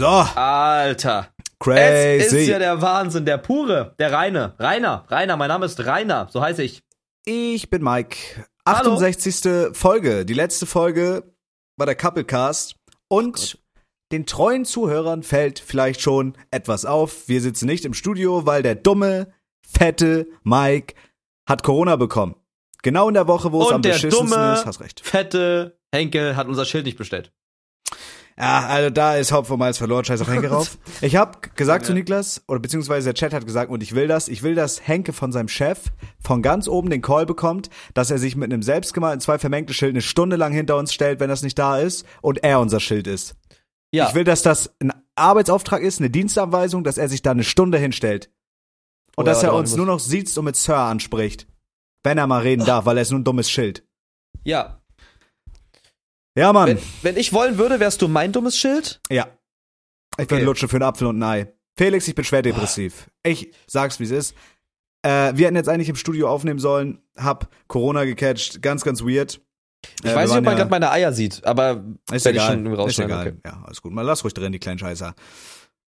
So, Alter. crazy. Es ist ja der Wahnsinn, der pure, der reine. Rainer, Rainer, mein Name ist Rainer, so heiße ich. ich bin Mike. Hallo. 68. Folge. Die letzte Folge war der Couplecast. Und den treuen Zuhörern fällt vielleicht schon etwas auf. Wir sitzen nicht im Studio, weil der dumme, fette Mike hat Corona bekommen. Genau in der Woche, wo es am Und der beschissensten dumme, ist. Hast recht. fette Henkel hat unser Schild nicht bestellt. Ja, also da ist Haupt vom Malz verloren, scheiß auf Henke rauf. Ich habe gesagt zu Niklas, oder beziehungsweise der Chat hat gesagt, und ich will das, ich will, dass Henke von seinem Chef von ganz oben den Call bekommt, dass er sich mit einem selbstgemalten zwei vermengte Schild eine Stunde lang hinter uns stellt, wenn das nicht da ist, und er unser Schild ist. Ja, Ich will, dass das ein Arbeitsauftrag ist, eine Dienstanweisung, dass er sich da eine Stunde hinstellt. Und Oh ja, dass er warte, uns nur noch sieht und mit Sir anspricht. Wenn er mal reden darf, weil er ist nur ein dummes Schild. ja. Ja, Mann. Wenn, wenn ich wollen würde, wärst du mein dummes Schild? Ja. Ich bin Okay. Lutsche für einen Apfel und ein Ei. Felix, ich bin schwer depressiv. Ich sag's, wie es ist. Äh, wir hätten jetzt eigentlich im Studio aufnehmen sollen, hab Corona gecatcht, ganz, ganz weird. Ich Äh, weiß nicht, ob man ja- gerade meine Eier sieht, aber Ist werde ich egal, schon ist egal. Okay. Ja, alles gut. Mal lass ruhig drin, die kleinen Scheißer.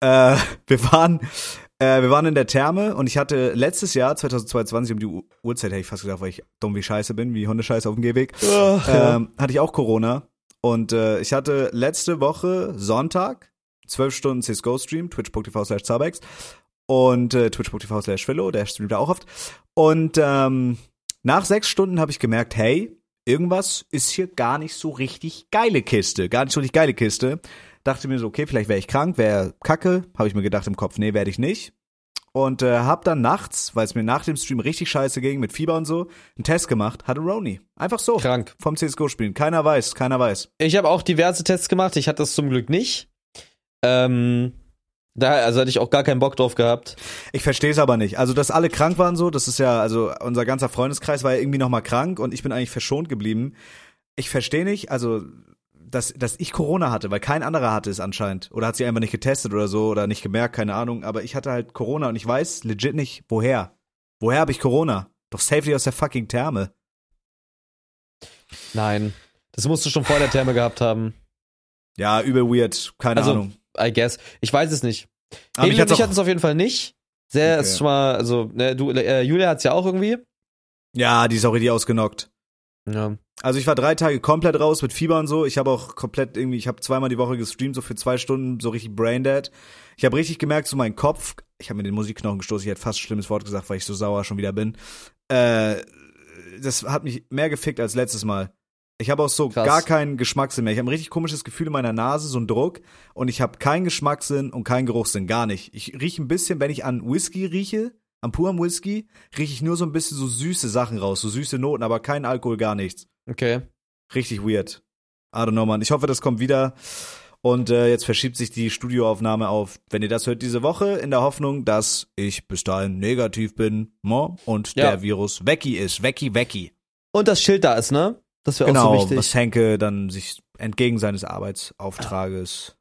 Äh, wir waren, äh, wir waren in der Therme und ich hatte letztes Jahr, 2022, um die U Uhrzeit hätte ich fast gesagt, weil ich dumm wie Scheiße bin, wie Hundescheiße auf dem Gehweg, ähm, hatte ich auch Corona. Und äh, ich hatte letzte Woche Sonntag 12 Stunden CSGO-Stream, twitch.tv slash Zabex und äh, twitch.tv slash Philo, der streamt da auch oft. Und ähm, nach sechs Stunden habe ich gemerkt, hey, irgendwas ist hier gar nicht so richtig geile Kiste, gar nicht so richtig geile Kiste. Dachte mir so, okay, vielleicht wäre ich krank, wäre kacke. Habe ich mir gedacht im Kopf, nee, werde ich nicht. Und äh, hab dann nachts, weil es mir nach dem Stream richtig scheiße ging, mit Fieber und so, einen Test gemacht, hatte Roni. Einfach so. Krank. Vom CSGO-Spielen. Keiner weiß, keiner weiß. Ich habe auch diverse Tests gemacht. Ich hatte das zum Glück nicht. Ähm, da, also hatte ich auch gar keinen Bock drauf gehabt. Ich verstehe es aber nicht. Also, dass alle krank waren so, das ist ja, also unser ganzer Freundeskreis war ja irgendwie noch mal krank und ich bin eigentlich verschont geblieben. Ich verstehe nicht, also dass, dass ich Corona hatte, weil kein anderer hatte es anscheinend. Oder hat sie einfach nicht getestet oder so oder nicht gemerkt, keine Ahnung. Aber ich hatte halt Corona und ich weiß legit nicht, woher. Woher habe ich Corona? Doch safely aus der fucking Therme. Nein. Das musst du schon vor der Therme gehabt haben. Ja, übel weird, keine Also, Ahnung. I guess. Ich weiß es nicht. Aber und hat's ich hatten es auf jeden Fall nicht. Sehr, Okay. ist schon mal, also, ne, du, äh, Julia hat's ja auch irgendwie. Ja, die ist auch richtig ausgenockt. Ja. Also ich war drei Tage komplett raus mit Fieber und so. Ich habe auch komplett irgendwie, ich habe zweimal die Woche gestreamt, so für zwei Stunden, so richtig braindead. Ich habe richtig gemerkt, so mein Kopf, ich habe mir den Musikknochen gestoßen, ich hätte fast ein schlimmes Wort gesagt, weil ich so sauer schon wieder bin. Äh, das hat mich mehr gefickt als letztes Mal. Ich habe auch so Krass. gar keinen Geschmackssinn mehr. Ich habe ein richtig komisches Gefühl in meiner Nase, so ein Druck. Und ich habe keinen Geschmackssinn und keinen Geruchssinn, gar nicht. Ich rieche ein bisschen, wenn ich an Whisky rieche, am purem Whisky, rieche ich nur so ein bisschen so süße Sachen raus, so süße Noten, aber kein Alkohol, gar nichts. Okay. Richtig weird. I don't know, man. Ich hoffe, das kommt wieder. Und äh, jetzt verschiebt sich die Studioaufnahme auf, wenn ihr das hört, diese Woche, in der Hoffnung, dass ich bis dahin negativ bin mo, und Ja. der Virus wecki ist. Wecki, wecki. Und das Schild da ist, ne? Das wäre auch Genau, so wichtig. was Henke dann sich entgegen seines Arbeitsauftrages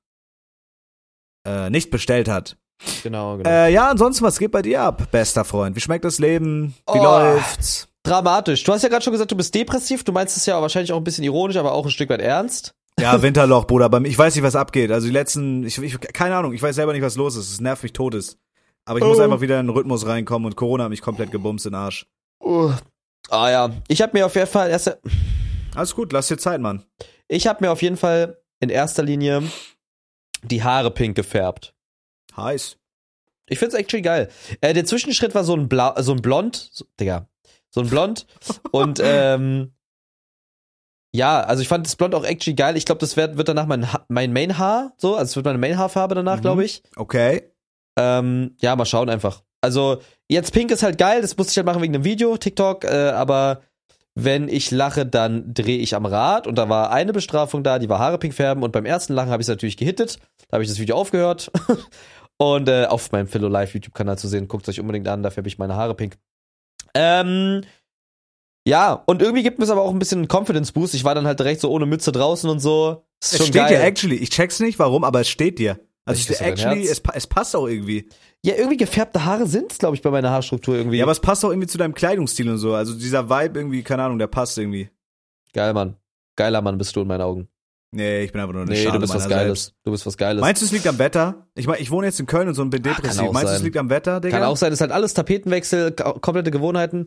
äh, nicht bestellt hat. Genau, genau. Äh, ja, ansonsten, was geht bei dir ab, bester Freund? Wie schmeckt das Leben? Wie Oh. läuft's? Dramatisch. Du hast ja gerade schon gesagt, du bist depressiv. Du meinst es ja wahrscheinlich auch ein bisschen ironisch, aber auch ein Stück weit ernst. Ja, Winterloch, Bruder. Bei mir, ich weiß nicht, was abgeht. Also die letzten, ich, ich, keine Ahnung, ich weiß selber nicht, was los ist. Es nervt mich todes. Aber ich muss Oh. einfach wieder in den Rhythmus reinkommen und Corona hat mich komplett gebumst in den Arsch. Uh. Ah ja, ich habe mir auf jeden Fall erst, Alles gut, lass dir Zeit, Mann. ich habe mir auf jeden Fall in erster Linie die Haare pink gefärbt. Heiß. Ich find's actually geil. Äh, der Zwischenschritt war so ein Blau, so ein Blond, so, Digga, so ein Blond und ähm, ja, also ich fand das Blond auch actually geil. Ich glaube, das wird, wird danach mein, Ha- mein Main-Haar, so, also es wird meine Main-Haarfarbe danach, Mhm. glaube ich. Okay. Ähm, ja, mal schauen einfach. Also, jetzt Pink ist halt geil, das musste ich halt machen wegen einem Video, TikTok, äh, aber wenn ich lache, dann drehe ich am Rad und da war eine Bestrafung da, die war Haare pink färben und beim ersten Lachen habe ich es natürlich gehittet, da habe ich das Video aufgehört und äh, auf meinem Philo Live YouTube-Kanal zu sehen, guckt euch unbedingt an, dafür habe ich meine Haare pink. Ähm, ja, und irgendwie gibt mir es aber auch ein bisschen einen Confidence-Boost. Ich war dann halt direkt so ohne Mütze draußen und so. Ist Es schon steht geil. dir actually. Ich check's nicht, warum, aber es steht dir. Also ich, actually, es, es passt auch irgendwie. Ja, irgendwie gefärbte Haare sind's, glaube ich, bei meiner Haarstruktur irgendwie. Ja, aber es passt auch irgendwie zu deinem Kleidungsstil und so. Also dieser Vibe irgendwie, keine Ahnung, der passt irgendwie. Geil, Mann. Geiler Mann bist du in meinen Augen. Nee, ich bin einfach nur eine Nee, Schale du bist was Geiles. selbst. Du bist was Geiles. Meinst du, es liegt am Wetter? Ich meine, ich wohne jetzt in Köln und so und bin kann depressiv. auch Meinst du, es liegt am Wetter, Digga? Kann auch sein, das ist halt alles Tapetenwechsel, komplette Gewohnheiten.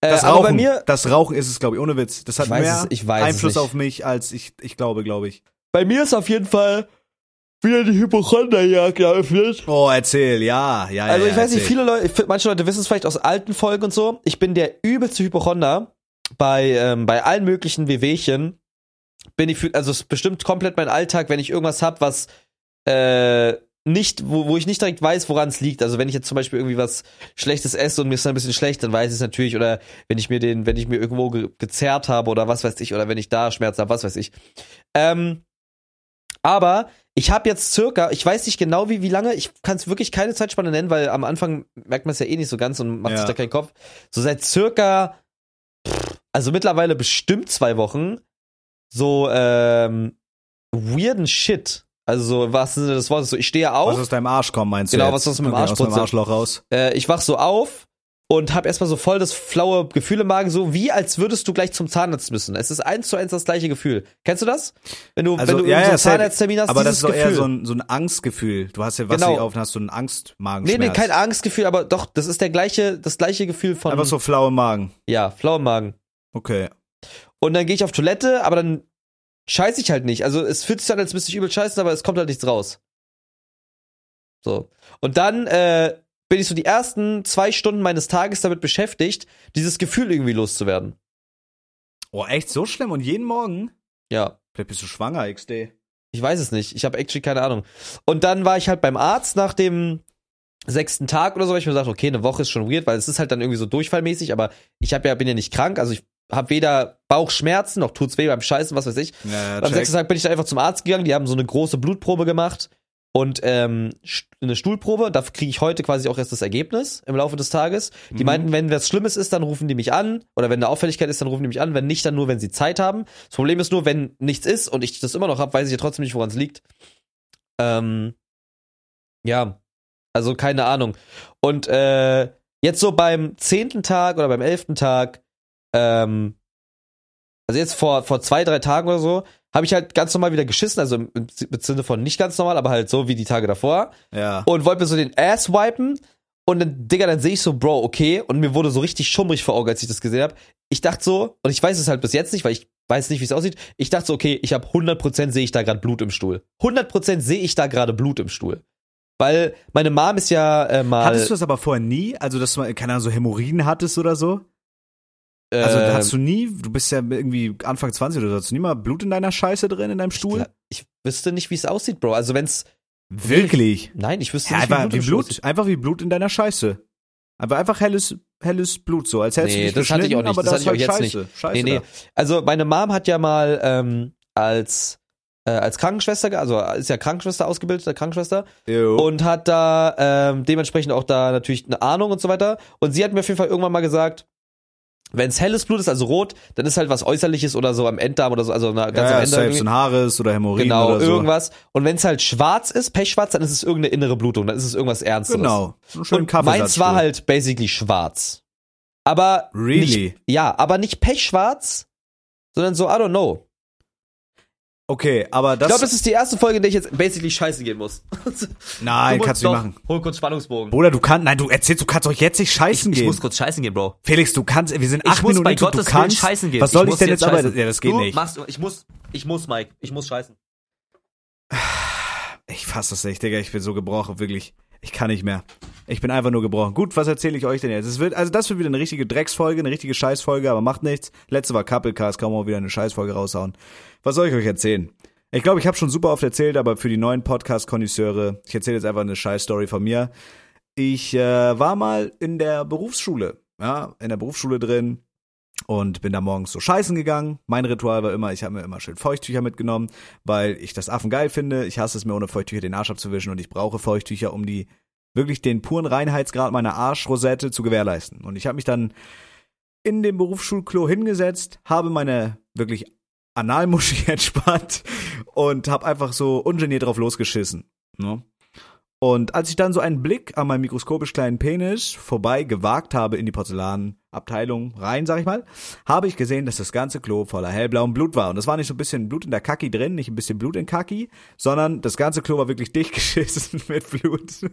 Äh, das aber Rauchen, bei mir, das Rauchen ist es, glaube ich, ohne Witz. Das hat mehr es- es Einfluss auf mich, als ich, ich glaube, glaube ich. bei mir ist auf jeden Fall wieder die Hypochonderjagd eröffnet. Oh, erzähl, ja, ja, Also ja. ich weiß nicht, viele Leute, manche Leute wissen es vielleicht aus alten Folgen und so. Ich bin der übelste Hypochonder bei ähm, bei allen möglichen Wehwehchen. Bin ich für, also es bestimmt komplett mein Alltag, wenn ich irgendwas hab, was äh, nicht, wo, wo ich nicht direkt weiß, woran es liegt. Also wenn ich jetzt zum Beispiel irgendwie was Schlechtes esse und mir ist dann ein bisschen schlecht, dann weiß ich es natürlich. Oder wenn ich mir den, wenn ich mir irgendwo ge gezerrt habe oder was weiß ich, oder wenn ich da Schmerzen habe, was weiß ich. Ähm, aber ich habe jetzt circa, ich weiß nicht genau wie, wie lange, ich kann es wirklich keine Zeitspanne nennen, weil am Anfang merkt man es ja eh nicht so ganz und macht Ja. sich da keinen Kopf. So seit circa, pff, also mittlerweile bestimmt zwei Wochen, so ähm, weirden Shit. Also so im wahrsten Sinne des Wortes. So, ich stehe auf, Was aus deinem Arsch kommt, meinst Genau, du? jetzt? was aus meinem Okay, Arsch aus meinem. Arschloch raus. äh, ich wach so auf und hab erstmal so voll das flaue Gefühl im Magen, so wie als würdest du gleich zum Zahnarzt müssen. Es ist eins zu eins das gleiche Gefühl. Kennst du das? Wenn du, Also, wenn du ja, so ja. Zahnarzttermin hast, Aber das ist doch eher so ein, so ein Angstgefühl. Du hast ja was Genau. genau. auf und hast so einen Angstmagen. Nee, nee, kein Angstgefühl, aber doch, das ist der gleiche, das gleiche Gefühl von, Einfach so flau im Magen. ja, flau im Magen. Okay. Und dann gehe ich auf Toilette, aber dann scheiße ich halt nicht. Also es fühlt sich an, als müsste ich übel scheißen, aber es kommt halt nichts raus. So. Und dann äh, bin ich so die ersten zwei Stunden meines Tages damit beschäftigt, dieses Gefühl irgendwie loszuwerden. Oh, echt so schlimm? Und jeden Morgen? Ja. Vielleicht bist du schwanger, XD. Ich weiß es nicht. Ich habe actually keine Ahnung. Und dann war ich halt beim Arzt nach dem sechsten Tag oder so, weil ich mir gesagt, okay, eine Woche ist schon weird, weil es ist halt dann irgendwie so durchfallmäßig, aber ich hab ja, bin ja nicht krank, also ich habe weder Bauchschmerzen noch tut's weh beim Scheißen, was weiß ich. Ja, Am sechsten Tag bin ich dann einfach zum Arzt gegangen, die haben so eine große Blutprobe gemacht und ähm, eine Stuhlprobe. Dafür kriege ich heute quasi auch erst das Ergebnis im Laufe des Tages. Die Mhm. meinten, wenn was Schlimmes ist, dann rufen die mich an. Oder wenn eine Auffälligkeit ist, dann rufen die mich an. Wenn nicht, dann nur, wenn sie Zeit haben. Das Problem ist nur, wenn nichts ist und ich das immer noch habe, weiß ich ja trotzdem nicht, woran es liegt. Ähm, ja, also keine Ahnung. Und äh, jetzt so beim zehnten Tag oder beim elften Tag, ähm, also jetzt vor, vor zwei, drei Tagen oder so, habe ich halt ganz normal wieder geschissen, also im, im Sinne von nicht ganz normal, aber halt so wie die Tage davor. Ja. Und wollte mir so den Ass wipen. Und dann, Digga, dann sehe ich so, Bro, okay. Und mir wurde so richtig schummrig vor Augen, als ich das gesehen habe. Ich dachte so, und ich weiß es halt bis jetzt nicht, weil ich weiß nicht, wie es aussieht. Ich dachte so, okay, ich habe 100% sehe ich da gerade Blut im Stuhl. 100% sehe ich da gerade Blut im Stuhl. Weil meine Mom ist ja äh, mal. Hattest du das aber vorher nie? Also, dass du mal, keine Ahnung, so Hämorrhoiden hattest oder so? Also, äh, hast du nie, du bist ja irgendwie Anfang 20 oder so, hast du nie mal Blut in deiner Scheiße drin, in deinem Stuhl? ich wüsste nicht, wie es aussieht, Bro. Also wenn's. Wirklich? Nein, ich wüsste Ja, nicht, einfach wie Blut, aussieht. einfach wie Blut in deiner Scheiße. Aber einfach helles, helles Blut, so, als hättest Nee, du dich das hatte ich auch nicht, aber das das, hatte ich auch halt jetzt Scheiße. Scheiße Nee, nee. da. Also meine Mom hat ja mal ähm, als äh, als Krankenschwester, also ist ja Krankenschwester ausgebildete Krankenschwester Jo. und hat da ähm, dementsprechend auch da natürlich eine Ahnung und so weiter. Und sie hat mir auf jeden Fall irgendwann mal gesagt, wenn es helles Blut ist, also rot, dann ist halt was Äußerliches oder so am Enddarm oder so, also ganz ja, am ja, Ende. selbst ein Haares oder Hämorrhoiden Genau, oder so. irgendwas. Und wenn es halt schwarz ist, pechschwarz, dann ist es irgendeine innere Blutung, dann ist es irgendwas Ernsteres. Genau. Schönen Und meins war halt basically schwarz. Aber Really? nicht, ja, aber nicht pechschwarz, sondern so, I don't know. Okay, aber Ich das. glaube, das ist die erste Folge, in der ich jetzt basically scheiße gehen muss. nein, Du kannst du nicht machen. Hol kurz Spannungsbogen. Bruder, du kannst, nein, du erzählst, du kannst doch jetzt nicht scheißen Ich gehen. muss kurz scheißen gehen, Bro. Felix, du kannst, wir sind Ich acht muss Minuten bei Gottes du Willen kannst, scheißen gehen. Was soll ich, muss denn jetzt aber, scheißen. ja, das geht du nicht. Machst, ich muss, ich muss, Mike. Ich muss scheißen. Ich fass das nicht, Digga, ich bin so gebrochen, wirklich. Ich kann nicht mehr. Ich bin einfach nur gebrochen. Gut, was erzähle ich euch denn jetzt? Es wird, also das wird wieder eine richtige Drecksfolge, eine richtige Scheißfolge, aber macht nichts. Letzte war Couplecast, kann man wieder eine Scheißfolge raushauen. Was soll ich euch erzählen? Ich glaube, ich habe schon super oft erzählt, aber für die neuen Podcast-Konnoisseure, ich erzähle jetzt einfach eine Scheißstory von mir. Ich äh, war mal in der Berufsschule, ja, in der Berufsschule drin und bin da morgens so scheißen gegangen. Mein Ritual war immer, ich habe mir immer schön Feuchttücher mitgenommen, weil ich das Affen geil finde. Ich hasse es mir ohne Feuchttücher den Arsch abzuwischen und ich brauche Feuchttücher, um die wirklich den puren Reinheitsgrad meiner Arschrosette zu gewährleisten. Und ich habe mich dann in dem Berufsschulklo hingesetzt, habe meine wirklich Analmuschi entspannt und habe einfach so ungeniert drauf losgeschissen. Ne? Und als ich dann so einen Blick an meinen mikroskopisch kleinen Penis vorbei gewagt habe in die Porzellanabteilung rein, sag ich mal, habe ich gesehen, dass das ganze Klo voller hellblauem Blut war. Und das war nicht so ein bisschen Blut in der Kaki drin, nicht ein bisschen Blut in Kaki, sondern das ganze Klo war wirklich dicht geschissen mit Blut.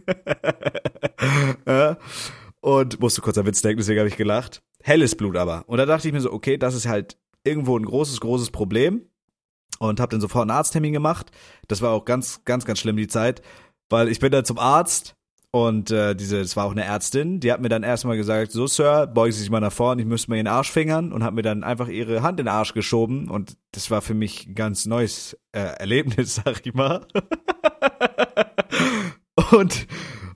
Und musste kurz an Witz denken, deswegen habe ich gelacht. Helles Blut aber. Und da dachte ich mir so, okay, das ist halt irgendwo ein großes, großes Problem. Und habe dann sofort einen Arzttermin gemacht. Das war auch ganz, ganz, ganz schlimm die Zeit, weil ich bin dann zum Arzt und äh, diese, das war auch eine Ärztin, die hat mir dann erstmal gesagt, so Sir, beugen Sie sich mal nach vorne, ich müsste mal Ihren Arsch fingern und hat mir dann einfach ihre Hand in den Arsch geschoben und das war für mich ein ganz neues äh, Erlebnis, sag ich mal. und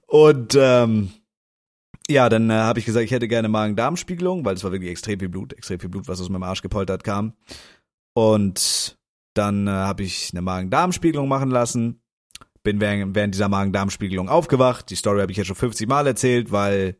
und ähm, ja, dann äh, habe ich gesagt, ich hätte gerne Magen-Darm-Spiegelung, weil es war wirklich extrem viel Blut, extrem viel Blut, was aus meinem Arsch gepoltert kam. Und dann äh, habe ich eine Magen-Darm-Spiegelung machen lassen. Bin während, während dieser Magen-Darm-Spiegelung aufgewacht. Die Story habe ich ja schon 50 Mal erzählt, weil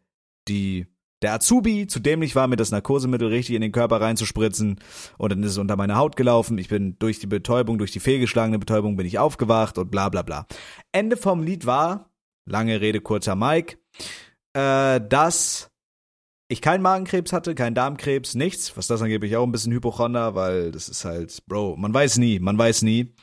die der Azubi zu dämlich war, mir das Narkosemittel richtig in den Körper reinzuspritzen und dann ist es unter meine Haut gelaufen. Ich bin durch die Betäubung, durch die fehlgeschlagene Betäubung bin ich aufgewacht und bla bla bla. Ende vom Lied war, lange Rede, kurzer Mike, äh, dass ich keinen Magenkrebs hatte, keinen Darmkrebs, nichts. Was das angeblich auch ein bisschen Hypochonder, weil das ist halt, Bro, man weiß nie, man weiß nie.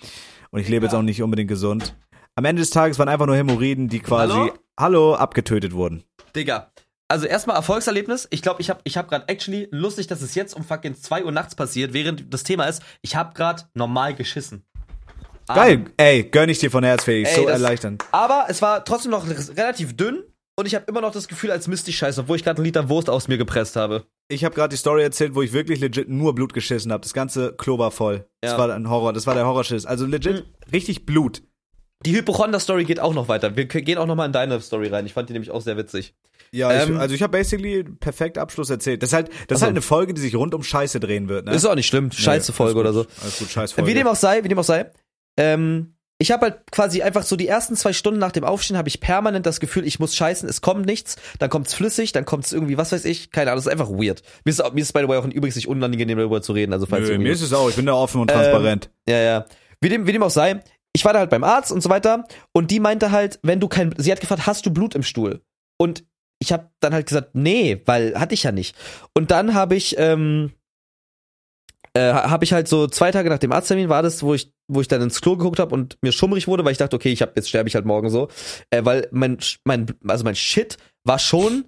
Und ich lebe jetzt auch nicht unbedingt gesund. Am Ende des Tages waren einfach nur Hämorrhoiden, die quasi, Hallo? hallo abgetötet wurden. Digga. Also erstmal Erfolgserlebnis. Ich glaube, ich habe ich hab gerade actually lustig, dass es jetzt um fucking 2 Uhr nachts passiert, während das Thema ist, ich habe gerade normal geschissen. Geil, ey, gönn ich dir von Herz, Felix, Ey, so das- erleichternd. Aber es war trotzdem noch relativ dünn und ich habe immer noch das Gefühl, als müsste ich scheißen, obwohl ich gerade einen Liter Wurst aus mir gepresst habe. Ich habe gerade die Story erzählt, wo ich wirklich legit nur Blut geschissen habe. Das ganze Klo war voll. Das Ja. war ein Horror, das war der Horrorschiss. Also legit richtig Blut. Die Hypochonder-Story geht auch noch weiter. Wir gehen auch noch mal in deine Story rein. Ich fand die nämlich auch sehr witzig. Ja, Ähm, ich, also ich habe basically perfekt Abschluss erzählt. Das ist halt, das ist halt eine Folge, die sich rund um Scheiße drehen wird, ne? Ist auch nicht schlimm. Scheiße Folge oder so. Alles gut, scheiß Folge. Wie dem auch sei, wie dem auch sei. Ähm, ich habe halt quasi einfach so die ersten zwei Stunden nach dem Aufstehen habe ich permanent das Gefühl, ich muss scheißen, es kommt nichts, dann kommt's flüssig, dann kommt's irgendwie, was weiß ich, keine Ahnung, das ist einfach weird. Mir ist, mir ist by the way auch übrigens nicht unangenehm darüber zu reden, also falls Nö, mir ist es auch, ich bin da offen und Ähm, transparent. Ja, ja. Wie dem, wie dem auch sei. Ich war da halt beim Arzt und so weiter. Und die meinte halt, wenn du kein, sie hat gefragt, hast du Blut im Stuhl? Und ich habe dann halt gesagt, nee, weil hatte ich ja nicht. Und dann habe ich, ähm, äh, habe ich halt so zwei Tage nach dem Arzttermin war das, wo ich, wo ich dann ins Klo geguckt habe und mir schummrig wurde, weil ich dachte, okay, ich hab, jetzt sterbe ich halt morgen so, äh, weil mein, mein, also mein Shit war schon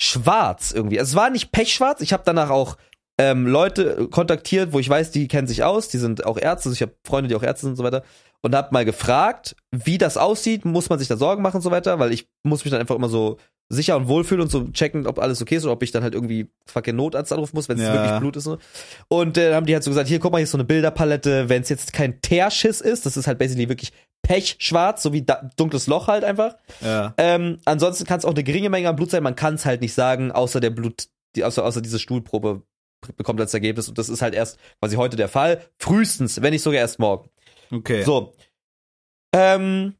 schwarz irgendwie. Also es war nicht pechschwarz. Ich habe danach auch ähm, Leute kontaktiert, wo ich weiß, die kennen sich aus, die sind auch Ärzte, also ich habe Freunde, die auch Ärzte sind und so weiter und habe mal gefragt, wie das aussieht, muss man sich da Sorgen machen und so weiter, weil ich muss mich dann einfach immer so sicher und wohlfühlen und so checken, ob alles okay ist oder ob ich dann halt irgendwie fucking Notarzt anrufen muss, wenn es Ja. wirklich Blut ist. So. Und äh, haben die halt so gesagt, hier guck mal, hier ist so eine Bilderpalette, wenn es jetzt kein Teerschiss ist, das ist halt basically wirklich pechschwarz, so wie da, dunkles Loch halt einfach. Ja. Ähm, ansonsten kann es auch eine geringe Menge an Blut sein, man kann es halt nicht sagen, außer der Blut, die, außer, außer diese Stuhlprobe bekommt als Ergebnis und das ist halt erst quasi heute der Fall. Frühestens, wenn nicht sogar erst morgen. Okay. So. Ähm,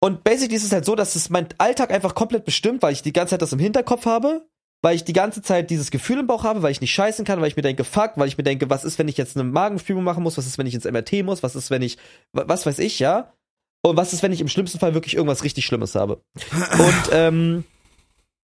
und basically ist es halt so, dass es mein Alltag einfach komplett bestimmt, weil ich die ganze Zeit das im Hinterkopf habe, weil ich die ganze Zeit dieses Gefühl im Bauch habe, weil ich nicht scheißen kann, weil ich mir denke, fuck, weil ich mir denke, was ist, wenn ich jetzt eine Magenspülung machen muss, was ist, wenn ich ins MRT muss, was ist, wenn ich, wa- was weiß ich, ja? Und was ist, wenn ich im schlimmsten Fall wirklich irgendwas richtig Schlimmes habe? Und ähm,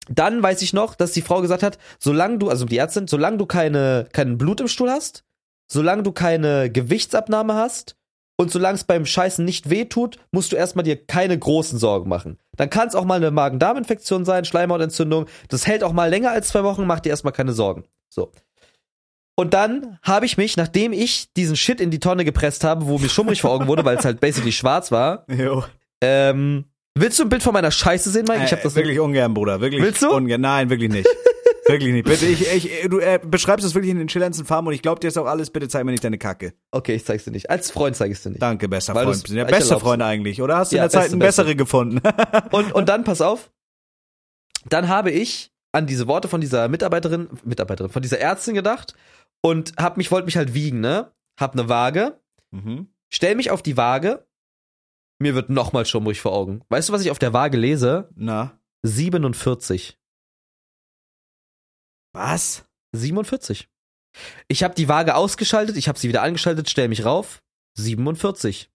dann weiß ich noch, dass die Frau gesagt hat, solange du, also die Ärztin, solange du keine, kein Blut im Stuhl hast, solange du keine Gewichtsabnahme hast und solange es beim Scheißen nicht weh tut, musst du erstmal dir keine großen Sorgen machen. Dann kann es auch mal eine Magen-Darm-Infektion sein, Schleimhautentzündung. Das hält auch mal länger als zwei Wochen, mach dir erstmal keine Sorgen. So. Und dann habe ich mich, nachdem ich diesen Shit in die Tonne gepresst habe, wo mir schummrig vor Augen wurde, weil es halt basically schwarz war, Jo. ähm, willst du ein Bild von meiner Scheiße sehen, Mike? Ich hab Äh, das wirklich ungern, Bruder. Wirklich Willst du? ungern. Nein, wirklich nicht. Wirklich nicht. Bitte, ich, ich, du äh, beschreibst es wirklich in den schillerndsten Farben und ich glaube dir ist auch alles. Bitte zeig mir nicht deine Kacke. Okay, ich zeig's dir nicht. Als Freund zeig ich's dir nicht. Danke, bester Weil Freund. sind ja beste. Freunde eigentlich, oder? Hast du Ja, in der Zeit beste, einen beste. bessere gefunden? Und, und dann, pass auf, dann habe ich an diese Worte von dieser Mitarbeiterin, Mitarbeiterin, von dieser Ärztin gedacht und hab mich, wollte mich halt wiegen, ne? Hab eine Waage, mhm. stell mich auf die Waage, mir wird nochmal schummrig vor Augen. Weißt du, was ich auf der Waage lese? Na. 47. Was? 47. Ich habe die Waage ausgeschaltet, ich habe sie wieder angeschaltet, stell mich rauf. 47.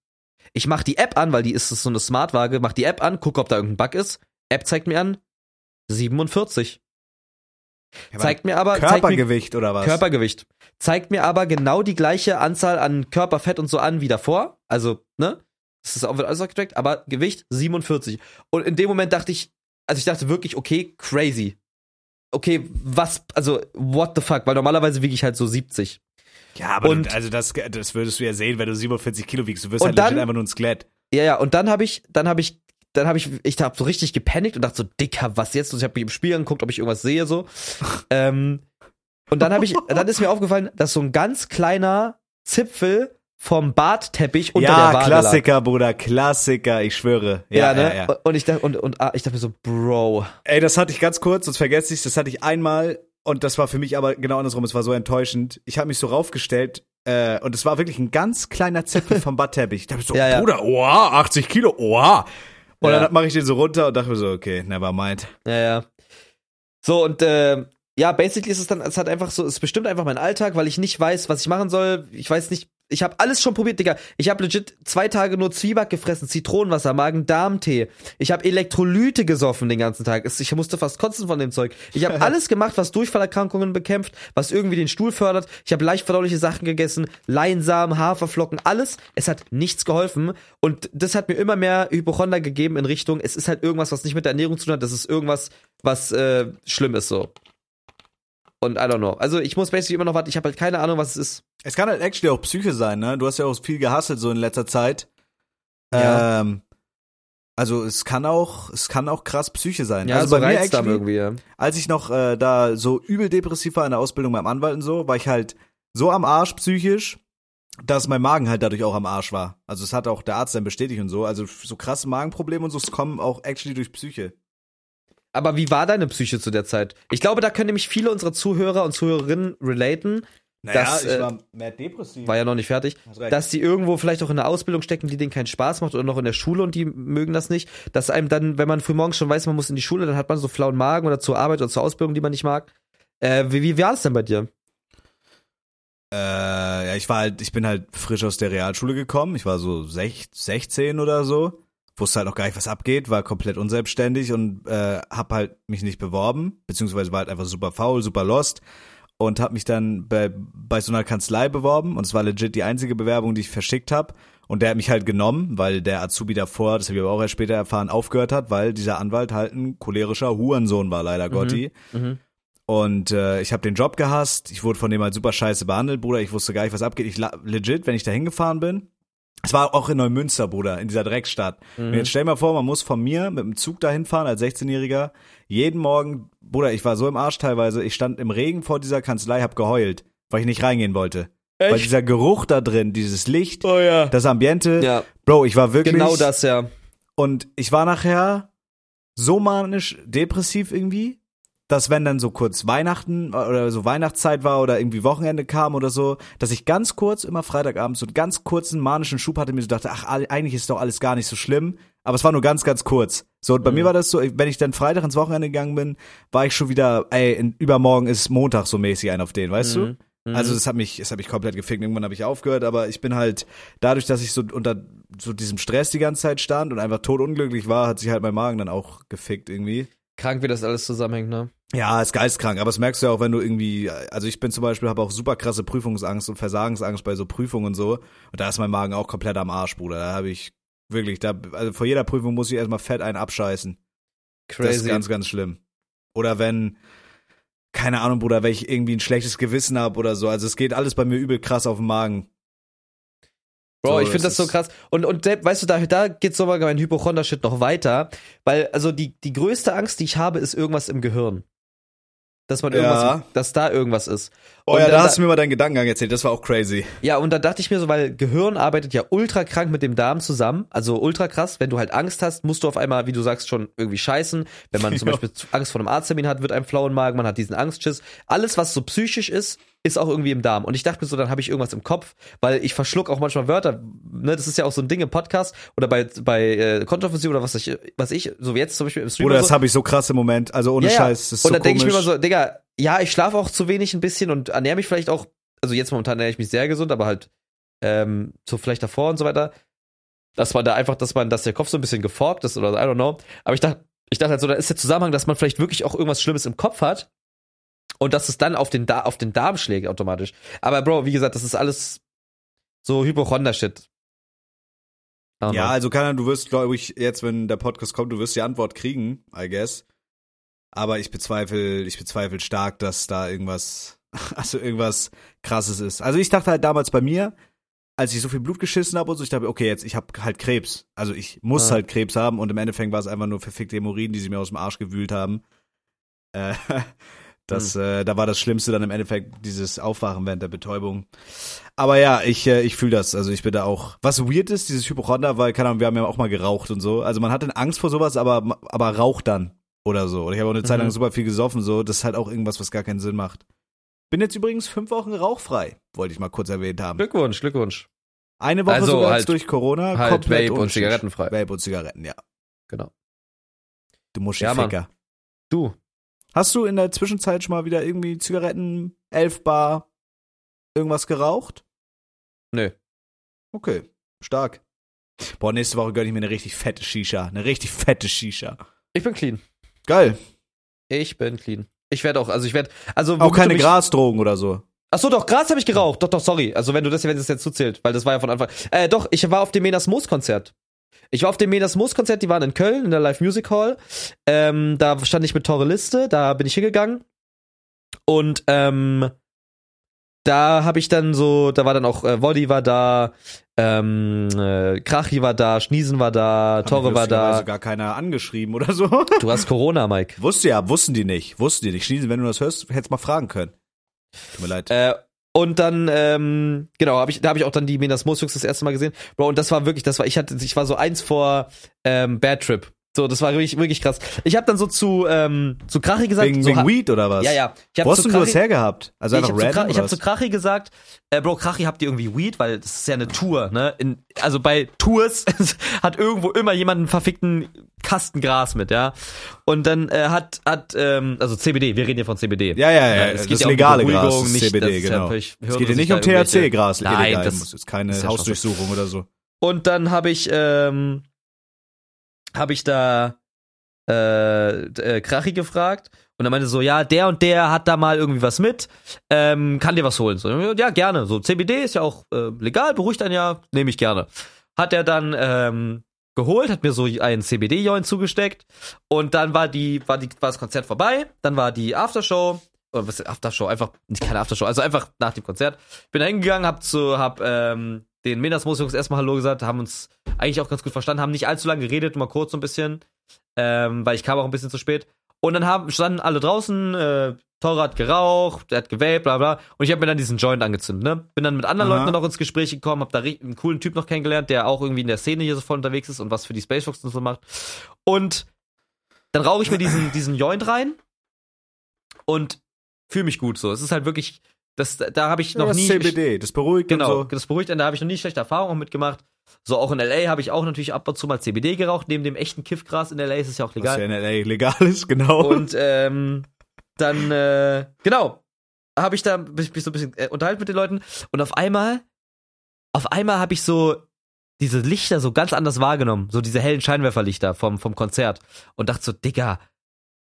Ich mach die App an, weil die ist so eine Smartwaage, mach die App an, guck, ob da irgendein Bug ist. App zeigt mir an 47. Ja, Zeigt mir aber zeigt mir, Körpergewicht oder was? Körpergewicht. Zeigt mir aber genau die gleiche Anzahl an Körperfett und so an wie davor. Also, ne? Das ist auch wird alles abgecheckt, aber Gewicht 47. Und in dem Moment dachte ich, also ich dachte wirklich, okay, crazy. Okay, was, also, what the fuck? Weil normalerweise wiege ich halt so 70. Ja, aber Und- du, also das, das würdest du ja sehen, wenn du 47 Kilo wiegst. Du wirst halt dann- einfach nur ein Skelett. Ja, ja, und dann habe ich, dann habe ich, dann habe ich, ich hab so richtig gepanikt und dachte so, Dicker, was jetzt? Und ich habe mich im Spiel angeguckt, ob ich irgendwas sehe, so. ähm, und dann habe ich, dann ist mir aufgefallen, dass so ein ganz kleiner Zipfel vom Bartteppich unter ja, der Waage Klassiker, Bruder, Klassiker, ich schwöre. lag. Ja, Ja, ne? ja. Und ich dachte, und, und ah, ich dachte mir so, Bro. Ey, das hatte ich ganz kurz, sonst vergesse ich das hatte ich einmal und das war für mich aber genau andersrum, es war so enttäuschend. Ich habe mich so raufgestellt äh, und es war wirklich ein ganz kleiner Zipfel vom Badteppich. Ich dachte so, Ja. Bruder, oha, 80 Kilo, oha. Und dann mache ich den so runter und dachte mir so, okay, never mind. Ja, ja. So, und äh, ja, basically ist es dann, es hat einfach so, es bestimmt einfach mein Alltag, weil ich nicht weiß, was ich machen soll. Ich weiß nicht, ich habe alles schon probiert, Digga. Ich habe legit zwei Tage nur Zwieback gefressen, Zitronenwasser, Magen-Darm-Tee. Ich habe Elektrolyte gesoffen den ganzen Tag. Ich musste fast kotzen von dem Zeug. Ich habe alles gemacht, was Durchfallerkrankungen bekämpft, was irgendwie den Stuhl fördert. Ich habe leicht verdauliche Sachen gegessen, Leinsamen, Haferflocken, alles. Es hat nichts geholfen. Und das hat mir immer mehr Hypochonder gegeben in Richtung, es ist halt irgendwas, was nicht mit der Ernährung zu tun hat. Das ist irgendwas, was äh, schlimm ist so. Und I don't know. Also ich muss basically immer noch warten. Ich habe halt keine Ahnung, was es ist. Es kann halt actually auch Psyche sein, ne? Du hast ja auch viel gehasselt so in letzter Zeit. Ja. Ähm, also es kann auch, es kann auch krass Psyche sein. Ja, also so bei mir actually, irgendwie. Ja. als ich noch äh, da so übel depressiv war in der Ausbildung beim Anwalt und so, war ich halt so am Arsch psychisch, dass mein Magen halt dadurch auch am Arsch war. Also es hat auch der Arzt dann bestätigt und so. Also so krasse Magenprobleme und so, es kommen auch actually durch Psyche. Aber wie war deine Psyche zu der Zeit? Ich glaube, da können nämlich viele unserer Zuhörer und Zuhörerinnen relaten. Naja, Das, ich äh, war mehr depressiv. War ja noch nicht fertig. Dass sie irgendwo vielleicht auch in der Ausbildung stecken, die denen keinen Spaß macht oder noch in der Schule und die mögen das nicht. Dass einem dann, wenn man frühmorgens schon weiß, man muss in die Schule, dann hat man so flauen Magen oder zur Arbeit oder zur Ausbildung, die man nicht mag. Äh, wie, wie war es denn bei dir? Äh, ja, ich war halt, ich bin halt frisch aus der Realschule gekommen. Ich war so sech, 16 oder so. Wusste halt noch gar nicht, was abgeht, war komplett unselbstständig und äh, hab halt mich nicht beworben, beziehungsweise war halt einfach super faul, super lost und hab mich dann bei, bei so einer Kanzlei beworben und es war legit die einzige Bewerbung, die ich verschickt hab und der hat mich halt genommen, weil der Azubi davor, das habe ich aber auch erst später erfahren, aufgehört hat, weil dieser Anwalt halt ein cholerischer Hurensohn war, leider Gotti. Mhm. Und äh, ich habe den Job gehasst. Ich wurde von dem halt super scheiße behandelt, Bruder. Ich wusste gar nicht, was abgeht. Ich legit, wenn ich da hingefahren bin. Es war auch in Neumünster, Bruder, in dieser Dreckstadt. Und jetzt stell dir mal vor, man muss von mir mit dem Zug dahin fahren als 16-Jähriger. Jeden Morgen, Bruder, ich war so im Arsch teilweise. Ich stand im Regen vor dieser Kanzlei, hab geheult, weil ich nicht reingehen wollte. Weil dieser Geruch da drin, dieses Licht, Oh ja. das Ambiente. Ja, Bro, ich war wirklich. genau das, ja. Und ich war nachher so manisch depressiv irgendwie, dass wenn dann so kurz Weihnachten oder so Weihnachtszeit war oder irgendwie Wochenende kam oder so, dass ich ganz kurz, immer Freitagabend, so einen ganz kurzen manischen Schub hatte, mir so dachte, ach, eigentlich ist doch alles gar nicht so schlimm. Aber es war nur ganz, ganz kurz. So, und bei Mhm. mir war das so, wenn ich dann Freitag ins Wochenende gegangen bin, war ich schon wieder, ey, in, übermorgen ist Montag so mäßig ein auf den, weißt Mhm. du? Also das hat mich, das hat mich komplett gefickt. Irgendwann habe ich aufgehört, aber ich bin halt dadurch, dass ich so unter so diesem Stress die ganze Zeit stand und einfach totunglücklich war, hat sich halt mein Magen dann auch gefickt irgendwie. Krank, wie das alles zusammenhängt, ne? Ja, ist geistkrank, aber das merkst du ja auch, wenn du irgendwie, also ich bin zum Beispiel, habe auch super krasse Prüfungsangst und Versagensangst bei so Prüfungen und so. Und da ist mein Magen auch komplett am Arsch, Bruder. Da habe ich wirklich, da, also vor jeder Prüfung muss ich erstmal fett einen abscheißen. Das ist Crazy. ganz, ganz schlimm. Oder wenn, keine Ahnung, Bruder, wenn ich irgendwie ein schlechtes Gewissen habe oder so. Also es geht alles bei mir übel krass auf den Magen. Bro, So, ich finde das so krass. Und, und weißt du, da, da geht sogar mein Hypochonder-Shit noch weiter. Weil, also die, die größte Angst, die ich habe, ist irgendwas im Gehirn. Dass man irgendwas, Ja. dass da irgendwas ist. Oh Und ja, da hast du mir mal deinen Gedankengang erzählt. Das war auch crazy. Ja, und da dachte ich mir so, weil Gehirn arbeitet ja ultra krank mit dem Darm zusammen. Also ultra krass. Wenn du halt Angst hast, musst du auf einmal, wie du sagst, schon irgendwie scheißen. Wenn man zum Ja. Beispiel Angst vor einem Arzttermin hat, wird einem flauen Magen, man hat diesen Angstschiss. Alles, was so psychisch ist, ist auch irgendwie im Darm. Und ich dachte mir so, dann habe ich irgendwas im Kopf, weil ich verschluck auch manchmal Wörter. Ne, das ist ja auch so ein Ding im Podcast oder bei, bei äh, Kontroversie oder was ich, was ich, so wie jetzt zum Beispiel im Stream. Bruder, oder das so. habe ich so krass im Moment. Also ohne Ja. Scheiß. Das ist Und so dann denke ich mir immer so, Digga, ja, ich schlafe auch zu wenig ein bisschen und ernähre mich vielleicht auch, also jetzt momentan ernähre ich mich sehr gesund, aber halt ähm, so vielleicht davor und so weiter. dass man da einfach, dass man, dass der Kopf so ein bisschen geforkt ist oder I don't know. Aber ich dachte, ich dachte halt so, da ist der Zusammenhang, dass man vielleicht wirklich auch irgendwas Schlimmes im Kopf hat und dass es dann auf den, da auf den Darm schlägt automatisch. Aber Bro, wie gesagt, das ist alles so Hypochonder-Shit. Ja, know. also keiner, du wirst, glaube ich, jetzt, wenn der Podcast kommt, du wirst die Antwort kriegen, I guess. Aber ich bezweifle, ich bezweifle stark, dass da irgendwas, also irgendwas krasses ist. Also ich dachte halt damals bei mir, als ich so viel Blut geschissen habe und so, ich dachte, okay, jetzt, ich habe halt Krebs. Also ich muss Ja. halt Krebs haben und im Endeffekt war es einfach nur verfickte Hämorrhoiden, die sie mir aus dem Arsch gewühlt haben. Äh, das, äh, da war das Schlimmste dann im Endeffekt dieses Aufwachen während der Betäubung. Aber ja, ich, äh, ich fühle das. Also ich bin da auch. Was weird ist, dieses Hypochonder, weil, keine Ahnung, wir haben ja auch mal geraucht und so. Also man hat dann Angst vor sowas, aber, aber raucht dann. Oder so. Oder ich habe auch eine Zeit lang Mhm. super viel gesoffen, so. Das ist halt auch irgendwas, was gar keinen Sinn macht. Bin jetzt übrigens fünf Wochen rauchfrei, wollte ich mal kurz erwähnt haben. Glückwunsch, Glückwunsch. Eine Woche Also sogar halt- jetzt durch Corona. halt komplett Vape und zigarettenfrei. Vape und Zigaretten, ja. Genau. Du musst Ja. Ficker. Du, Hast du in der Zwischenzeit schon mal wieder irgendwie Zigaretten, elf Bar, irgendwas geraucht? nö. Okay, stark. Boah, nächste Woche gönne ich mir eine richtig fette Shisha. Eine richtig fette Shisha. Ich bin clean. Geil. Ich bin clean. Ich werde auch, also ich werde, also Auch keine Grasdrogen oder so. Ach so, doch, Gras habe ich geraucht. Doch, doch, sorry. Also wenn du das, wenn das jetzt zuzählt, weil das war ja von Anfang. Äh, doch, ich war auf dem Menas Moos Konzert. Ich war auf dem Menas Moos Konzert, die waren in Köln in der Live Music Hall. Ähm, da stand ich mit Tore Liste, da bin ich hingegangen. Und ähm, da habe ich dann so, da war dann auch äh, Woddy war da, ähm, äh, Krachi war da, Schniesen war da, Hat Tore mich war da. gar keiner angeschrieben oder so. Du hast Corona, Mike. Wusste ja, wussten die nicht. Wussten die nicht. Schniesen, wenn du das hörst, hättest mal fragen können. Tut mir leid. Äh, und dann, ähm, genau, hab ich, da habe ich auch dann die Menas Moos Jungs das erste Mal gesehen. Bro, und das war wirklich, das war, ich hatte, ich war so eins vor ähm, Bad Trip. So, das war wirklich, wirklich krass. Ich habe dann so zu, ähm, zu Krachi gesagt, wegen so, wegen Weed oder was? ja, ja. Ich Wo habe hast zu du das Krachi, hergehabt? Also ich einfach habe zu, random Kra- ich oder hab zu? Krachi gesagt, äh, Bro, Krachi habt ihr irgendwie Weed, weil das ist ja eine Tour, ne? In, also bei Tours hat irgendwo immer jemand einen verfickten Kasten Gras mit, ja. Und dann äh, hat, hat, ähm, also CBD, wir reden hier von CBD. Ja, ja, ja. es das geht ja um legale Gras, das ist nicht- CBD, das ja genau. völlig es geht hier nicht um THC-Gras, Nein, das keine ist ja Hausdurchsuchung oder so. Und dann habe ich, ähm, habe ich da äh, äh, Krachi gefragt und er meinte so, ja, der und der hat da mal irgendwie was mit, ähm, kann dir was holen? So, ja, gerne. So, CBD ist ja auch äh, legal, beruhigt einen ja, nehme ich gerne. Hat er dann ähm, geholt, hat mir so einen CBD-Joint zugesteckt und dann war die, war die, war das Konzert vorbei, dann war die Aftershow, oder was ist Aftershow, einfach, keine Aftershow, also einfach nach dem Konzert. Bin da hingegangen, hab zu, hab ähm, den Menas Jungs erstmal Hallo gesagt, haben uns eigentlich auch ganz gut verstanden, haben nicht allzu lange geredet, mal kurz so ein bisschen, ähm, weil ich kam auch ein bisschen zu spät. Und dann haben, standen alle draußen, äh, Tore hat geraucht, der hat gewählt, bla bla. Und ich habe mir dann diesen Joint angezündet, ne? Bin dann mit anderen Aha. Leuten noch ins Gespräch gekommen, hab da einen coolen Typ noch kennengelernt, der auch irgendwie in der Szene hier so voll unterwegs ist und was für die Spacefox und so macht. Und dann rauche ich mir diesen, diesen Joint rein und fühle mich gut so. Es ist halt wirklich, das, da habe ich noch das nie. CBD, das beruhigt Genau, und so. das beruhigt einen, da habe ich noch nie schlechte Erfahrungen mitgemacht. So, auch in LA habe ich auch natürlich ab und zu mal CBD geraucht, neben dem echten Kiffgras in LA ist es ja auch Was legal. ja in LA legal ist, genau. Und ähm, dann, äh, genau, habe ich da mich, mich so ein bisschen äh, unterhalten mit den Leuten und auf einmal, auf einmal habe ich so diese Lichter so ganz anders wahrgenommen, so diese hellen Scheinwerferlichter vom, vom Konzert und dachte so, Digga,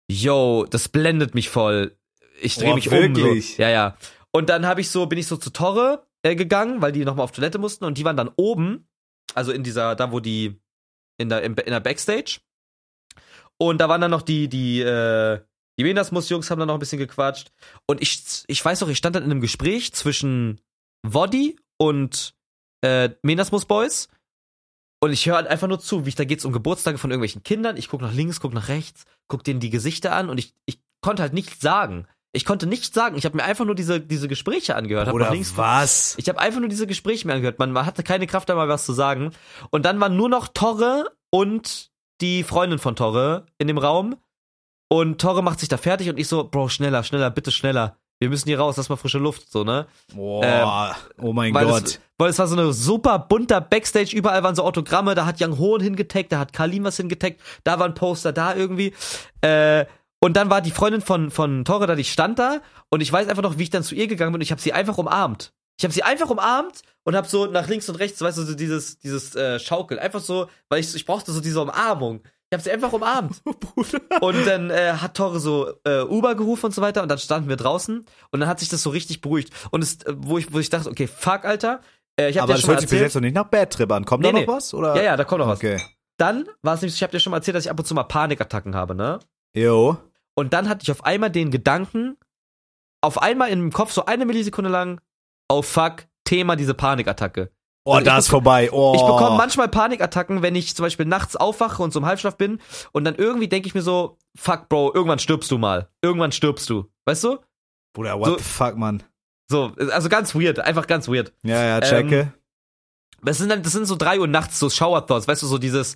yo, das blendet mich voll. Ich drehe mich wirklich? um. So. Ja, ja. Und dann habe ich so, bin ich so zu Torre äh, gegangen, weil die nochmal auf Toilette mussten und die waren dann oben, also in dieser, da wo die, in der, in, der Backstage. Und da waren dann noch die, die, äh, die Venasmus-Jungs haben dann noch ein bisschen gequatscht. Und ich, ich weiß noch, ich stand dann in einem Gespräch zwischen Woddy und äh, Menasmus Boys. Und ich höre halt einfach nur zu, wie ich, da geht's um Geburtstage von irgendwelchen Kindern. Ich guck nach links, guck nach rechts, guck denen die Gesichter an und ich, ich konnte halt nichts sagen. Ich konnte nichts sagen. Ich habe mir einfach nur diese, diese Gespräche angehört. Oder links was? ich habe einfach nur diese Gespräche mir angehört. Man, man hatte keine Kraft, da mal was zu sagen. Und dann waren nur noch Torre und die Freundin von Torre in dem Raum. Und Torre macht sich da fertig und ich so, Bro, schneller, schneller, bitte schneller. Wir müssen hier raus, lass mal frische Luft, so, ne? Boah, oh mein Gott. Es, weil es war so eine super bunter Backstage, überall waren so Autogramme, da hat Young Hoon hingetaggt, da hat Kalim was hingetaggt, da war ein Poster, da irgendwie. Äh, und dann war die Freundin von, von Torre da, die stand da und ich weiß einfach noch, wie ich dann zu ihr gegangen bin und ich habe sie einfach umarmt. Ich habe sie einfach umarmt und habe so nach links und rechts, weißt du, so dieses, dieses äh, Schaukeln. Einfach so, weil ich, ich brauchte so diese Umarmung. Ich habe sie einfach umarmt. und dann äh, hat Tore so äh, Uber gerufen und so weiter und dann standen wir draußen und dann hat sich das so richtig beruhigt. Und es, äh, wo ich, wo ich dachte, okay, fuck, Alter. Äh, ich hab Aber das hört sich bis jetzt noch nicht nach Bad Trip an. Kommt Nee, da noch nee. was? Oder? Ja, ja, da kommt noch was. Okay. Dann war es nämlich, ich habe dir schon mal erzählt, dass ich ab und zu mal Panikattacken habe, ne? Jo. Und dann hatte ich auf einmal den Gedanken, auf einmal in dem Kopf so eine Millisekunde lang, oh fuck, Thema diese Panikattacke. Oh, Also da ist vorbei. Oh. Ich bekomme manchmal Panikattacken, wenn ich zum Beispiel nachts aufwache und so im Halbschlaf bin und dann irgendwie denke ich mir so, fuck Bro, irgendwann stirbst du mal. Irgendwann stirbst du. Weißt du? Bruder, what so- the fuck, Mann. So, also ganz weird, einfach ganz weird. Ja, ja, checke. Ähm, Das sind dann, das sind so drei Uhr nachts so Shower Thoughts, weißt du, so dieses,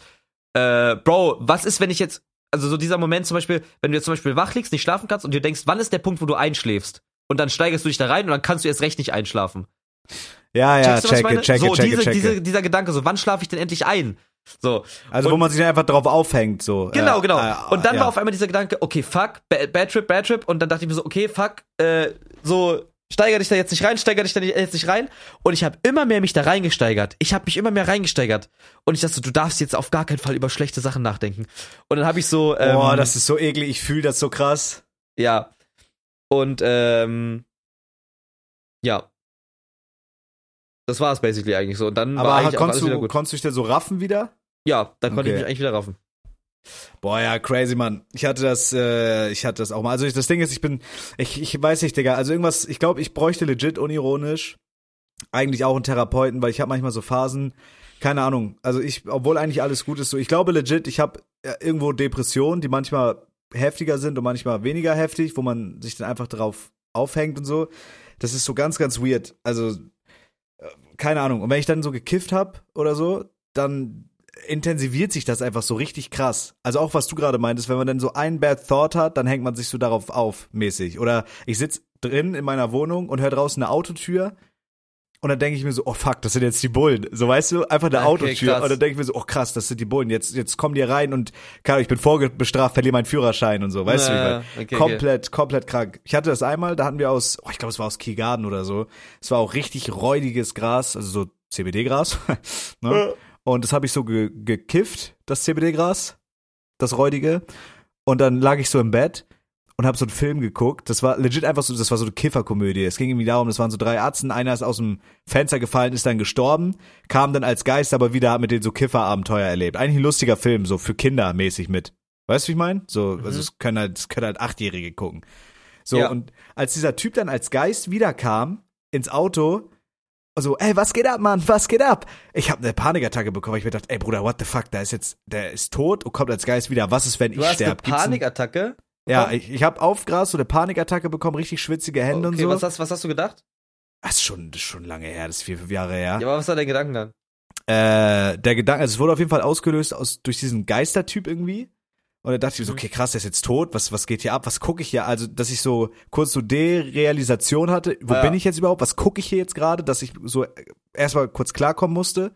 äh, Bro, was ist, wenn ich jetzt, also so dieser Moment zum Beispiel, wenn du jetzt zum Beispiel wach liegst, nicht schlafen kannst und dir denkst, wann ist der Punkt, wo du einschläfst? Und dann steigerst du dich da rein und dann kannst du erst recht nicht einschlafen. ja, ja, checke, meine? checke, so, checke, diese, checke. Diese, dieser Gedanke, so, wann schlafe ich denn endlich ein? So. also, wo und- man sich einfach drauf aufhängt, so. Genau, Äh, genau. äh, und dann ja. war auf einmal dieser Gedanke, okay, fuck, bad, bad Trip, Bad Trip. Und dann dachte ich mir so, okay, fuck, äh, so, steiger dich da jetzt nicht rein, steiger dich da nicht- jetzt nicht rein. Und ich habe immer mehr mich da reingesteigert. Ich habe mich immer mehr reingesteigert. Und ich dachte so, du darfst jetzt auf gar keinen Fall über schlechte Sachen nachdenken. Und dann habe ich so, ähm, Boah, das ist so eklig. Ich fühle das so krass. ja. Und, ähm, ja. Das war es basically eigentlich so. Und dann war Aber alles konntest wieder du, gut. konntest du dich denn so raffen wieder? Ja, dann konnte ich mich eigentlich wieder raffen. Boah, ja, crazy, Mann. Ich hatte das, äh, ich hatte das auch mal. Also ich, das Ding ist, ich bin, ich, ich weiß nicht, Digga. Also irgendwas, ich glaube, ich bräuchte legit unironisch eigentlich auch einen Therapeuten, weil ich habe manchmal so Phasen, keine Ahnung. Also ich, obwohl eigentlich alles gut ist, so ich glaube legit, ich habe irgendwo Depressionen, die manchmal heftiger sind und manchmal weniger heftig, wo man sich dann einfach drauf aufhängt und so. Das ist so ganz, ganz weird. Also äh, keine Ahnung. Und wenn ich dann so gekifft hab oder so, dann intensiviert sich das einfach so richtig krass. Also auch was du gerade meintest, wenn man dann so einen Bad Thought hat, dann hängt man sich so darauf auf, mäßig. Oder ich sitz drin in meiner Wohnung und höre draußen eine Autotür und dann denke ich mir so, oh fuck, das sind jetzt die Bullen. So weißt du, einfach eine Okay, Autotür. krass. Und dann denke ich mir so, oh krass, das sind die Bullen. Jetzt, jetzt kommen die rein und Ahnung, ich bin vorbestraft, verliere meinen Führerschein und so. Weißt du, wie ich Ja, meine? okay, okay. komplett, komplett krank. Ich hatte das einmal, da hatten wir aus, oh, ich glaube, es war aus Keygarden oder so. Es war auch richtig räudiges Gras, also so CBD-Gras. ne? Und das habe ich so ge gekifft, das CBD-Gras, das räudige. Und dann lag ich so im Bett und habe so einen Film geguckt. Das war legit einfach so, das war so eine Kifferkomödie. Es ging irgendwie darum, das waren so drei Arzten, einer ist aus dem Fenster gefallen, ist dann gestorben, kam dann als Geist aber wieder, hat mit denen so Kifferabenteuer erlebt. Eigentlich ein lustiger Film, so für Kinder mäßig mit. Weißt du, wie ich meine? So, Mhm. also es können halt, es können halt Achtjährige gucken. So, Ja. und als dieser Typ dann als Geist wiederkam, ins Auto, so, ey, was geht ab, Mann? Was geht ab? Ich habe eine Panikattacke bekommen. Ich mir gedacht, ey, Bruder, what the fuck? Da ist jetzt, der ist tot und kommt als Geist wieder. Was ist, wenn Du ich sterbe? Panikattacke? Ja, ich, ich habe auf Gras so eine Panikattacke bekommen, richtig schwitzige Hände okay, und so. was, hast, was hast du gedacht? das ist schon, das ist schon lange her, das ist vier, fünf Jahre her. Ja, aber was war dein Gedankengang? Äh, der Gedanke, also es wurde auf jeden Fall ausgelöst aus, durch diesen Geistertyp irgendwie. Und da dachte ich mir so, okay, krass, der ist jetzt tot, was, was geht hier ab, was gucke ich hier? Also, dass ich so kurz so Derealisation hatte, wo Ja. bin ich jetzt überhaupt, was gucke ich hier jetzt gerade, dass ich so erstmal kurz klarkommen musste.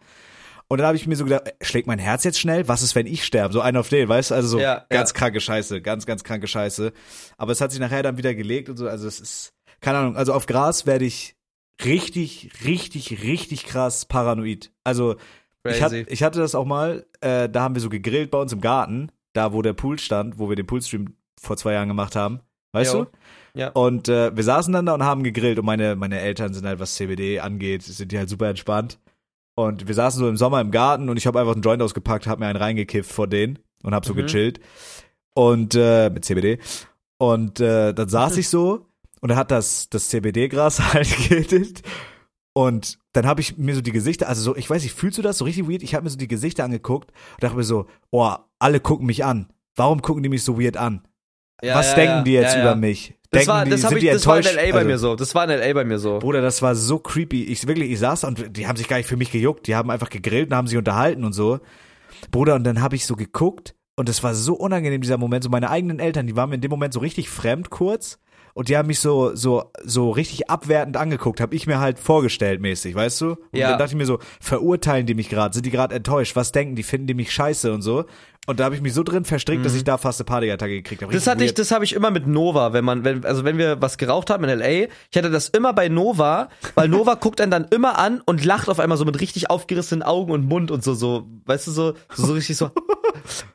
Und dann habe ich mir so gedacht, schlägt mein Herz jetzt schnell? Was ist, wenn ich sterbe? So einer auf den, weißt du? Also so Ja, ganz ja. kranke Scheiße, ganz, ganz kranke Scheiße. Aber es hat sich nachher dann wieder gelegt und so. Also es ist, keine Ahnung, also auf Gras werde ich richtig, richtig, richtig krass paranoid. Also ich, hat, ich hatte das auch mal, äh, da haben wir so gegrillt bei uns im Garten, da wo der Pool stand, wo wir den Poolstream vor zwei Jahren gemacht haben. Weißt Jo. du? Ja. Und äh, wir saßen dann da und haben gegrillt und meine, meine Eltern sind halt, was CBD angeht, sind die halt super entspannt. Und wir saßen so im Sommer im Garten und ich habe einfach einen Joint ausgepackt, habe mir einen reingekifft vor denen und habe so Mhm. gechillt. Und äh, mit CBD. Und äh, dann saß ich so und er hat das, das CBD-Gras halt gehittet. Und dann habe ich mir so die Gesichter, also so, ich weiß nicht, fühlst du das so richtig weird? Ich habe mir so die Gesichter angeguckt und dachte mir so, oh, alle gucken mich an. Warum gucken die mich so weird an? Ja, Was ja, denken ja. die jetzt über mich? Das Denken war, die, das hab sind ich, die das war in? LA bei Also- mir so. Das war in LA bei mir so. Bruder, das war so creepy. Ich wirklich, ich saß und die haben sich gar nicht für mich gejuckt. Die haben einfach gegrillt und haben sich unterhalten und so. Bruder, und dann habe ich so geguckt und es war so unangenehm dieser Moment. So meine eigenen Eltern, die waren mir in dem Moment so richtig fremd kurz und die haben mich so so so richtig abwertend angeguckt. Habe ich mir halt vorgestellt mäßig, weißt du? Und Ja. dann dachte ich mir so, verurteilen die mich gerade? Sind die gerade enttäuscht? Was denken die? Finden die mich scheiße und so? Und da habe ich mich so drin verstrickt, dass Mhm. ich da fast eine Panikattacke gekriegt habe. Das hatte ich, das habe ich immer mit Nova, wenn man, wenn, also wenn wir was geraucht haben in LA, ich hatte das immer bei Nova, weil Nova guckt einen dann immer an und lacht auf einmal so mit richtig aufgerissenen Augen und Mund und so, so, weißt du, so, so, so richtig so.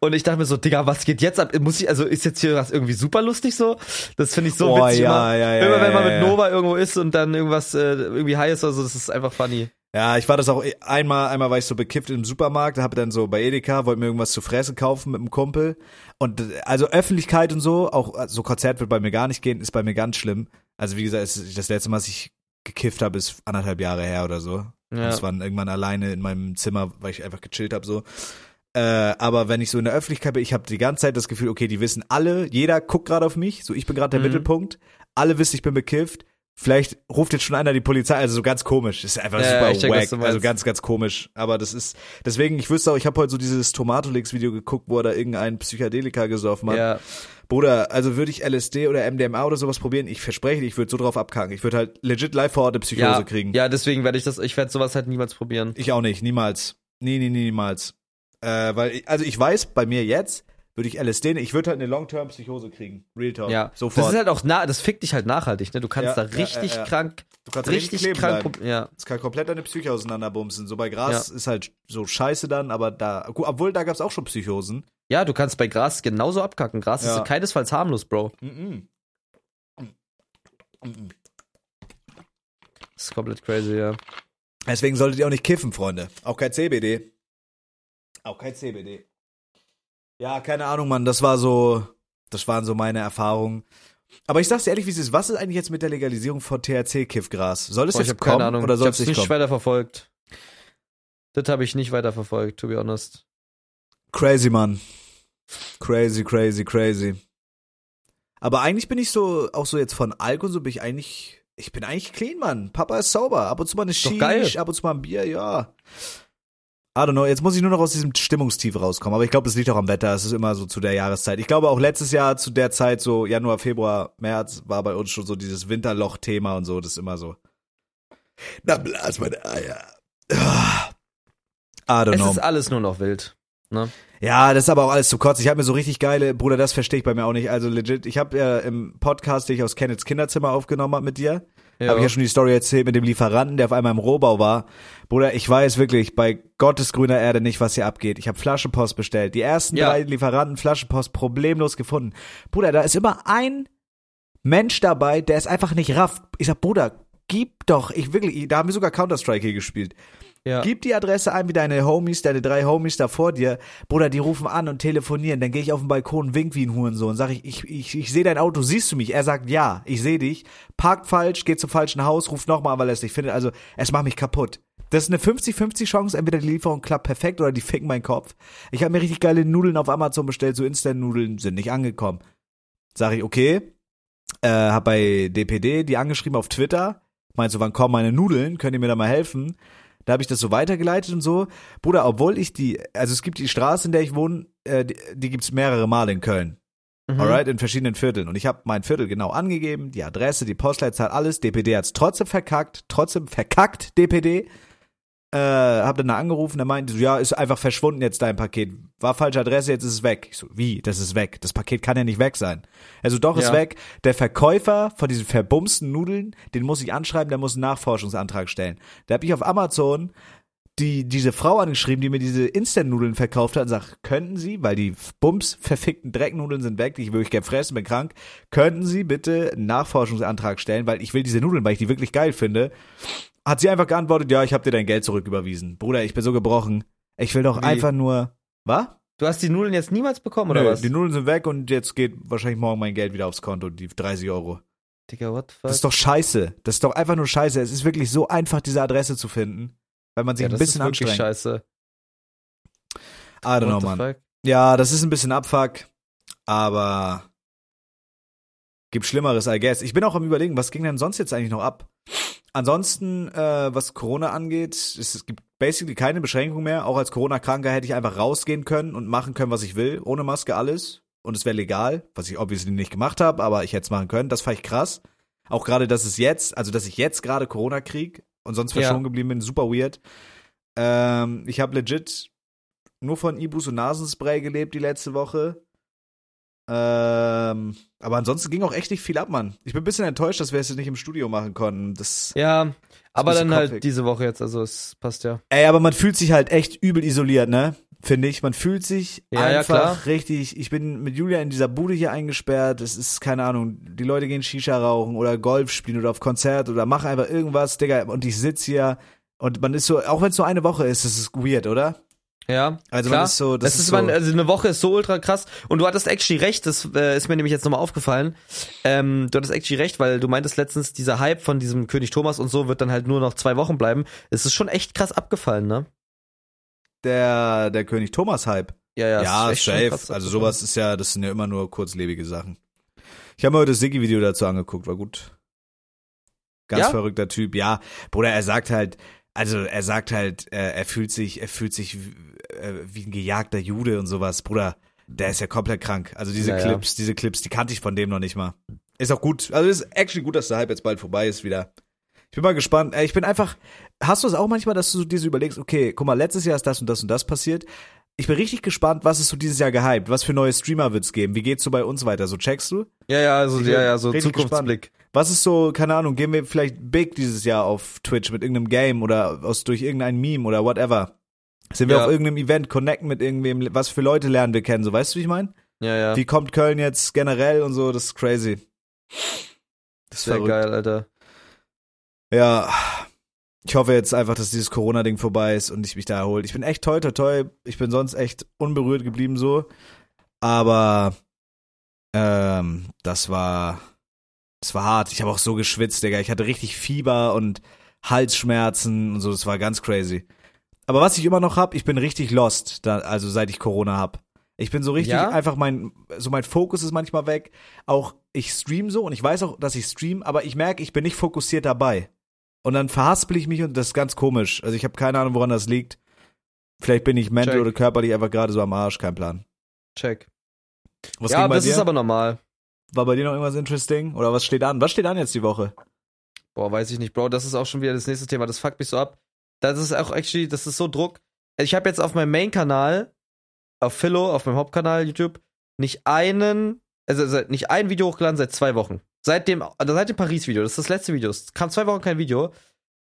Und ich dachte mir so, Digga, was geht jetzt ab? Muss ich, also ist jetzt hier was irgendwie super lustig so? Das finde ich so Oh, witzig ja, immer. ja, ja, immer wenn man mit. Nova irgendwo ist und dann irgendwas äh, irgendwie high ist oder so, das ist einfach funny. Ja, ich war das auch einmal, einmal war ich so bekifft im Supermarkt, habe dann so bei Edeka, wollte mir irgendwas zu fressen kaufen mit einem Kumpel. Und also Öffentlichkeit und so, auch so Konzert wird bei mir gar nicht gehen, ist bei mir ganz schlimm. Also wie gesagt, es- das letzte Mal, dass ich gekifft habe, ist anderthalb Jahre her oder so. Und Ja. es war irgendwann alleine in meinem Zimmer, weil ich einfach gechillt habe so. Äh, aber wenn ich so in der Öffentlichkeit bin, ich habe die ganze Zeit das Gefühl, okay, die wissen alle, jeder guckt gerade auf mich, so ich bin gerade der Mhm. Mittelpunkt, alle wissen, ich bin bekifft. Vielleicht ruft jetzt schon einer die Polizei, also so ganz komisch. Das ist einfach Ja, super check, wack. Also ganz, ganz komisch. Aber das ist, deswegen, ich wüsste auch, ich habe heute so dieses Tomatolix-Video geguckt, wo er da irgendein Psychedelika gesoffen hat. Ja. Bruder, also würde ich LSD oder MDMA oder sowas probieren, ich verspreche, ich würde so drauf abkacken. Ich würde halt legit live vor Ort eine Psychose Ja, kriegen. ja, deswegen werde ich das, ich werde sowas halt niemals probieren. Ich auch nicht, niemals. Nee, nee, nee, niemals. Äh, weil, ich, also ich weiß, bei mir jetzt würde ich LSD, nehmen, ich würde halt eine Long-Term-Psychose kriegen. Real Talk. Ja, Sofort. Das ist halt auch nah, das fickt dich halt nachhaltig, ne? Du kannst Ja, da richtig ja, ja. krank, du kannst richtig krank, bleiben. ja. Es kann komplett deine Psyche auseinanderbumsen. So bei Gras ist halt so scheiße dann, aber da, obwohl da gab's auch schon Psychosen. Ja, du kannst bei Gras genauso abkacken. Gras ist keinesfalls harmlos, Bro. Mhm. Mhm. Das ist komplett crazy, ja. Deswegen solltet ihr auch nicht kiffen, Freunde. Auch kein CBD. Auch kein CBD. Ja, keine Ahnung, Mann. Das war so, das waren so meine Erfahrungen. Aber ich sag's dir ehrlich, wie es ist. Was ist eigentlich jetzt mit der Legalisierung von THC-Kiffgras? Soll es Boah, ich jetzt keine kommen Ahnung. oder ich soll es nicht kommen? weiter verfolgt. Das habe ich nicht weiter verfolgt, to be honest. Crazy, Mann. Crazy, crazy, crazy. Aber eigentlich bin ich so, auch so jetzt von Alkohol, so bin ich eigentlich, ich bin eigentlich clean, Mann. Papa ist sauber. Ab und zu mal eine geil. ab und zu mal ein Bier, ja. I don't know, jetzt muss ich nur noch aus diesem Stimmungstief rauskommen. Aber ich glaube, es liegt auch am Wetter. Es ist immer so zu der Jahreszeit. Ich glaube auch letztes Jahr zu der Zeit, so Januar, Februar, März, war bei uns schon so dieses Winterloch-Thema und so. Das ist immer so. Na, blas meine Eier. Ah. I don't Es know. ist alles nur noch wild. Ne? Ja, das ist aber auch alles zu kurz. Ich habe mir so richtig geile, Bruder, das verstehe ich bei mir auch nicht. Also legit, ich habe ja im Podcast, den ich aus Kenneths Kinderzimmer aufgenommen habe mit dir, Ja. habe ich ja schon die Story erzählt mit dem Lieferanten, der auf einmal im Rohbau war. Bruder, ich weiß wirklich bei Gottes grüner Erde nicht, was hier abgeht. Ich habe Flaschenpost bestellt. Die ersten Ja. drei Lieferanten Flaschenpost problemlos gefunden. Bruder, da ist immer ein Mensch dabei, der es einfach nicht rafft. Ich sag, Bruder, gib doch, ich wirklich, da haben wir sogar Counter-Strike hier gespielt. Ja. Gib die Adresse ein wie deine Homies, deine drei Homies da vor dir. Bruder, die rufen an und telefonieren. Dann gehe ich auf den Balkon, wink wie ein Hurensohn. Sag ich, ich, ich, ich sehe dein Auto, siehst du mich? Er sagt ja, ich sehe dich. Parkt falsch, geht zum falschen Haus, ruft nochmal weil er es nicht findet. Also, es macht mich kaputt. Das ist eine 50-50 Chance, entweder die Lieferung klappt perfekt oder die ficken meinen Kopf. Ich habe mir richtig geile Nudeln auf Amazon bestellt, so Instant-Nudeln sind nicht angekommen. Sag ich, okay. Äh, hab bei DPD die angeschrieben auf Twitter. Meinst du, wann kommen meine Nudeln? Könnt ihr mir da mal helfen? Da habe ich das so weitergeleitet und so. Bruder, obwohl ich die, also es gibt die Straße, in der ich wohne, äh, die, die gibt's mehrere Male in Köln. Mhm. Alright, in verschiedenen Vierteln. Und ich habe mein Viertel genau angegeben, die Adresse, die Postleitzahl, alles. DPD hat's trotzdem verkackt, trotzdem verkackt, DPD. Äh, hab dann da angerufen, der meinte so, ja, ist einfach verschwunden jetzt dein Paket. War falsche Adresse, jetzt ist es weg. Ich so, wie? Das ist weg. Das Paket kann ja nicht weg sein. Also doch, ist Ja. weg. Der Verkäufer von diesen verbumsten Nudeln, den muss ich anschreiben, der muss einen Nachforschungsantrag stellen. Da hab ich auf Amazon die, diese Frau angeschrieben, die mir diese Instant-Nudeln verkauft hat und sagt, könnten Sie, weil die Bums verfickten Drecknudeln sind weg, die ich wirklich gerne fressen, bin krank, könnten Sie bitte einen Nachforschungsantrag stellen, weil ich will diese Nudeln, weil ich die wirklich geil finde. Hat sie einfach geantwortet, ja, ich habe dir dein Geld zurücküberwiesen. Bruder, ich bin so gebrochen. Ich will doch Wie? einfach nur, was? Du hast die Nudeln jetzt niemals bekommen, oder Nö, was? Die Nudeln sind weg und jetzt geht wahrscheinlich morgen mein Geld wieder aufs Konto, die 30 Euro. Digga, what the fuck? Das ist doch scheiße. Das ist doch einfach nur scheiße. Es ist wirklich so einfach, diese Adresse zu finden, weil man sich ja, ein das bisschen ist wirklich anstrengt. scheiße. I don't know, What Mann. Ja, das ist ein bisschen Abfuck, aber gibt Schlimmeres, I guess. Ich bin auch am überlegen, was ging denn sonst jetzt eigentlich noch ab? Ansonsten, äh, was Corona angeht, es, gibt basically keine Beschränkung mehr. Auch als Corona-Kranker hätte ich einfach rausgehen können und machen können, was ich will, ohne Maske alles. Und es wäre legal, was ich obviously nicht gemacht habe, aber ich hätte es machen können. Das fand ich krass. Auch gerade, dass es jetzt, also dass ich jetzt gerade Corona krieg und sonst Ja. verschont geblieben bin, super weird. Ähm, ich habe legit nur von Ibus und Nasenspray gelebt die letzte Woche. Ähm, aber ansonsten ging auch echt nicht viel ab, Mann. Ich bin ein bisschen enttäuscht, dass wir es jetzt nicht im Studio machen konnten. Das, Ja, aber dann halt kopfig. diese Woche jetzt, also es passt ja. ey, aber man fühlt sich halt echt übel isoliert, ne? Finde ich. Man fühlt sich Ja, ja, einfach klar. richtig. Ich bin mit Julia in dieser Bude hier eingesperrt. Es ist, keine Ahnung, die Leute gehen Shisha rauchen oder Golf spielen oder auf Konzert oder machen einfach irgendwas, Digga. Und ich sitz hier und man ist so, auch wenn es nur eine Woche ist, das ist weird, oder? Ja, Also klar. man ist so, das, Das, ist, so, man, also eine Woche ist so ultra krass. Und du hattest actually recht, das äh, ist mir nämlich jetzt nochmal aufgefallen. Ähm, du hattest actually recht, weil du meintest letztens, dieser Hype von diesem König Thomas und so wird dann halt nur noch zwei Wochen bleiben. Es ist schon echt krass abgefallen, ne? der, der König Thomas-Hype. Ja, ja, Ja, es ist safe. krass Also sowas ist ja, das sind ja immer nur kurzlebige Sachen. Ich habe mir heute das Siggi-Video dazu angeguckt, war gut. Ganz Ja? verrückter Typ. Ja, Bruder, er sagt halt, also er sagt halt, äh, er fühlt sich, er fühlt sich äh, wie ein gejagter Jude und sowas. Bruder, der ist ja komplett krank. Also diese Ja, ja. Clips, diese Clips, die kannte ich von dem noch nicht mal. Ist auch gut. Also ist actually gut, dass der Hype jetzt bald vorbei ist wieder. Ich bin mal gespannt. Äh, Ich bin einfach, hast du es auch manchmal, dass du dir so überlegst, okay, guck mal, letztes Jahr ist das und das und das passiert. Ich bin richtig gespannt, was ist so dieses Jahr gehypt? Was für neue Streamer wird's geben? Wie geht's so bei uns weiter? So checkst du? Ja, ja, also, ja, ja, so Zukunftsblick. Was ist so, keine Ahnung, gehen wir vielleicht big dieses Jahr auf Twitch mit irgendeinem Game oder aus durch irgendein Meme oder whatever? Sind wir Ja. auf irgendeinem Event, connecten mit irgendwem, was für Leute lernen wir kennen, so weißt du, wie ich meine? Ja, ja. Wie kommt Köln jetzt generell und so, das ist crazy. Das ist Sehr verrückt. geil, Alter. Ja, ich hoffe jetzt einfach, dass dieses Corona-Ding vorbei ist und ich mich da erholt. Ich bin echt toi, toi, toi. Ich bin sonst echt unberührt geblieben so. Aber ähm, das war, das war hart. Ich habe auch so geschwitzt, Digga. Ich hatte richtig Fieber und Halsschmerzen und so. Das war ganz crazy. Aber was ich immer noch hab, ich bin richtig lost, da, also seit ich Corona hab. Ich bin so richtig Ja? einfach mein, so mein Fokus ist manchmal weg. Auch ich stream so und ich weiß auch, dass ich stream, aber ich merke, ich bin nicht fokussiert dabei. Und dann verhaspel ich mich und das ist ganz komisch. Also ich habe keine Ahnung, woran das liegt. Vielleicht bin ich mental Check. oder körperlich einfach gerade so am Arsch, kein Plan. Check. Was ja, das dir? ist aber normal. War bei dir noch irgendwas interesting? Oder was steht an? Was steht an jetzt die Woche? Boah, weiß ich nicht, Bro. Das ist auch schon wieder das nächste Thema. Das fuckt mich so ab. Das ist auch actually, das ist so Druck. Ich habe jetzt auf meinem Main-Kanal, auf Philo, auf meinem Hauptkanal YouTube, nicht einen, also nicht ein Video hochgeladen seit zwei Wochen. Seit dem, also seit dem Paris-Video. Das ist das letzte Video. Es kam zwei Wochen kein Video.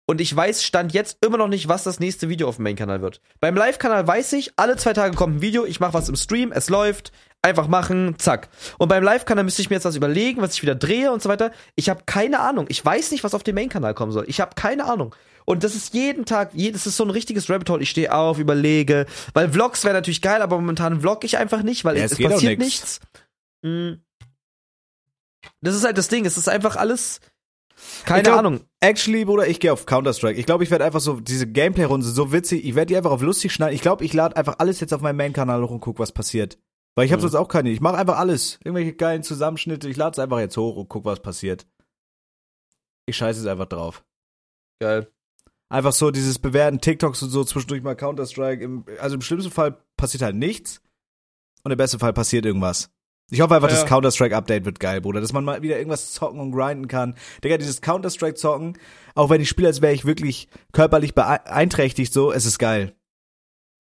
Und ich weiß, stand jetzt immer noch nicht, was das nächste Video auf dem Main-Kanal wird. Beim Live-Kanal weiß ich, alle zwei Tage kommt ein Video, ich mache was im Stream, es läuft, einfach machen, zack. Und beim Live-Kanal müsste ich mir jetzt was überlegen, was ich wieder drehe und so weiter. Ich habe keine Ahnung. Ich weiß nicht, was auf dem Main-Kanal kommen soll. Ich habe keine Ahnung. Und das ist jeden Tag, jedes ist so ein richtiges Rabbit Hole. Ich stehe auf, überlege, weil Vlogs wäre natürlich geil, aber momentan vlog ich einfach nicht, weil Ja, es, es passiert nichts. Mm. Das ist halt das Ding. Es ist einfach alles. Keine glaub- Ahnung. Actually, Bruder, ich gehe auf Counter-Strike. Ich glaube, ich werde einfach so, diese Gameplay-Runde so witzig, ich werde die einfach auf lustig schneiden. Ich glaube, ich lade einfach alles jetzt auf meinen Main-Kanal hoch und guck, was passiert. Weil ich habe Mhm. sonst auch keine. Ich mache einfach alles. Irgendwelche geilen Zusammenschnitte. Ich lade es einfach jetzt hoch und guck, was passiert. Ich scheiße es einfach drauf. Geil. Einfach so dieses Bewerten, TikToks und so, zwischendurch mal Counter-Strike. Also im schlimmsten Fall passiert halt nichts. Und im besten Fall passiert irgendwas. Ich hoffe einfach, Ja. das Counter-Strike-Update wird geil, Bruder. Dass man mal wieder irgendwas zocken und grinden kann. Digga, dieses Counter-Strike-Zocken, auch wenn ich spiele, als wäre ich wirklich körperlich beeinträchtigt, so, es ist geil.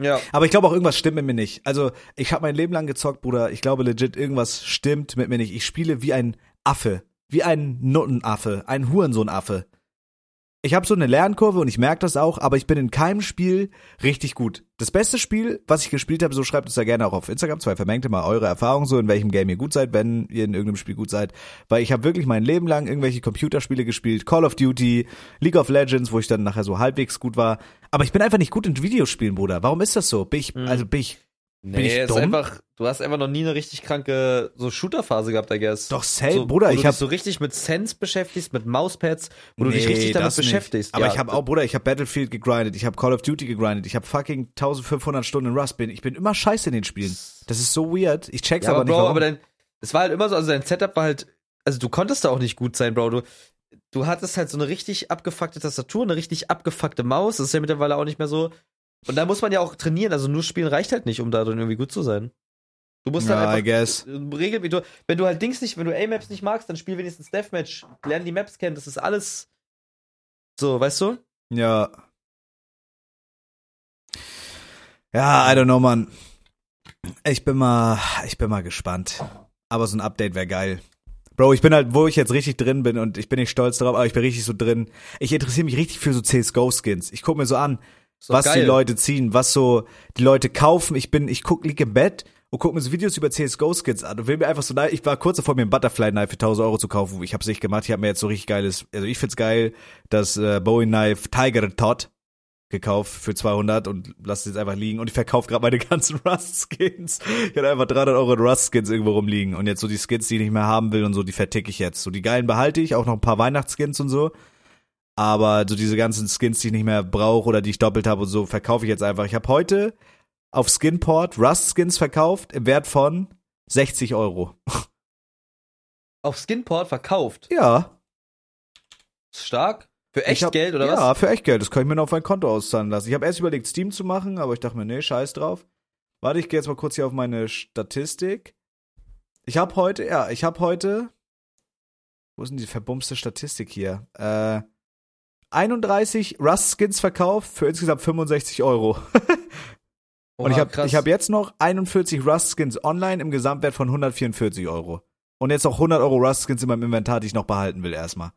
Ja. Aber ich glaube auch, irgendwas stimmt mit mir nicht. Also, ich habe mein Leben lang gezockt, Bruder. Ich glaube legit, irgendwas stimmt mit mir nicht. Ich spiele wie ein Affe. Wie ein Nuttenaffe. Ein Hurensohnaffe. Ich habe so eine Lernkurve und ich merke das auch, aber ich bin in keinem Spiel richtig gut. Das beste Spiel, was ich gespielt habe, so schreibt uns da gerne auch auf Instagram, zwei vermengte mal eure Erfahrungen so, in welchem Game ihr gut seid, wenn ihr in irgendeinem Spiel gut seid. Weil ich habe wirklich mein Leben lang irgendwelche Computerspiele gespielt, Call of Duty, League of Legends, wo ich dann nachher so halbwegs gut war. Aber ich bin einfach nicht gut in Videospielen, Bruder. Warum ist das so? Bin ich, Mhm. also bin ich, Nee, ist dumm? einfach, du hast einfach noch nie eine richtig kranke so Shooter-Phase gehabt, I guess. Doch, safe, so, Bruder, Wo ich du hab- dich so richtig mit Sense beschäftigst, mit Mauspads, wo du dich Nee, richtig damit nicht. beschäftigst. Aber Ja, ich habe auch, Bruder, ich habe Battlefield gegrindet, ich habe Call of Duty gegrindet, ich habe fucking 1500 Stunden in Rust bin. Ich bin immer scheiße in den Spielen. Das ist so weird. Ich check's Ja, aber aber nicht. Bro, warum. aber dein, es war halt immer so, also dein Setup war halt, also du konntest da auch nicht gut sein, Bro. Du, du hattest halt so eine richtig abgefuckte Tastatur, eine richtig abgefuckte Maus. Das ist ja mittlerweile auch nicht mehr so. Und da muss man ja auch trainieren. Also nur spielen reicht halt nicht, um da drin irgendwie gut zu sein. Du musst ja, halt I einfach guess. Regel, wie du, wenn du halt Dings nicht, wenn du A-Maps nicht magst, dann spiel wenigstens Deathmatch. Lern die Maps kennen, das ist alles so, weißt du? Ja. Ja, I don't know, Mann. Ich bin mal, ich bin mal gespannt. Aber so ein Update wäre geil. Bro, ich bin halt, wo ich jetzt richtig drin bin und ich bin nicht stolz darauf, aber ich bin richtig so drin. Ich interessiere mich richtig für so CSGO-Skins. Ich guck mir so an, Was die geil. Leute ziehen, was so die Leute kaufen. Ich bin, ich guck, lieg im Bett und guck mir so Videos über CSGO-Skins an und will mir einfach so, ich war kurz davor, mir ein Butterfly-Knife für 1000 Euro zu kaufen. Ich hab's nicht gemacht. Ich habe mir jetzt so richtig geiles, also ich find's geil, das äh, Bowie-Knife Tiger Todd gekauft für 200 und lass es jetzt einfach liegen und ich verkaufe gerade meine ganzen Rust-Skins. Ich hatte einfach 300 Euro in Rust-Skins irgendwo rumliegen und jetzt so die Skins, die ich nicht mehr haben will und so, die verticke ich jetzt. So die geilen behalte ich, auch noch ein paar Weihnachtsskins und so. Aber so diese ganzen Skins, die ich nicht mehr brauche oder die ich doppelt habe und so, verkaufe ich jetzt einfach. Ich habe heute auf Skinport Rust-Skins verkauft im Wert von 60 Euro. Auf Skinport verkauft. Ja. Stark. Für echt hab, Geld oder ja, was? für echt Geld. Das kann ich mir noch auf mein Konto auszahlen lassen. Ich habe erst überlegt, Steam zu machen, aber ich dachte mir, nee, scheiß drauf. Warte, ich gehe jetzt mal kurz hier auf meine Statistik. Ich habe heute, ja, ich habe heute. Wo ist denn die verbumste Statistik hier? Äh, 31 Rust-Skins verkauft für insgesamt 65 Euro. Und ich Oha, habe hab jetzt noch 41 Rust-Skins online im Gesamtwert von 144 Euro. Und jetzt noch 100 Euro Rust-Skins in meinem Inventar, die ich noch behalten will erstmal.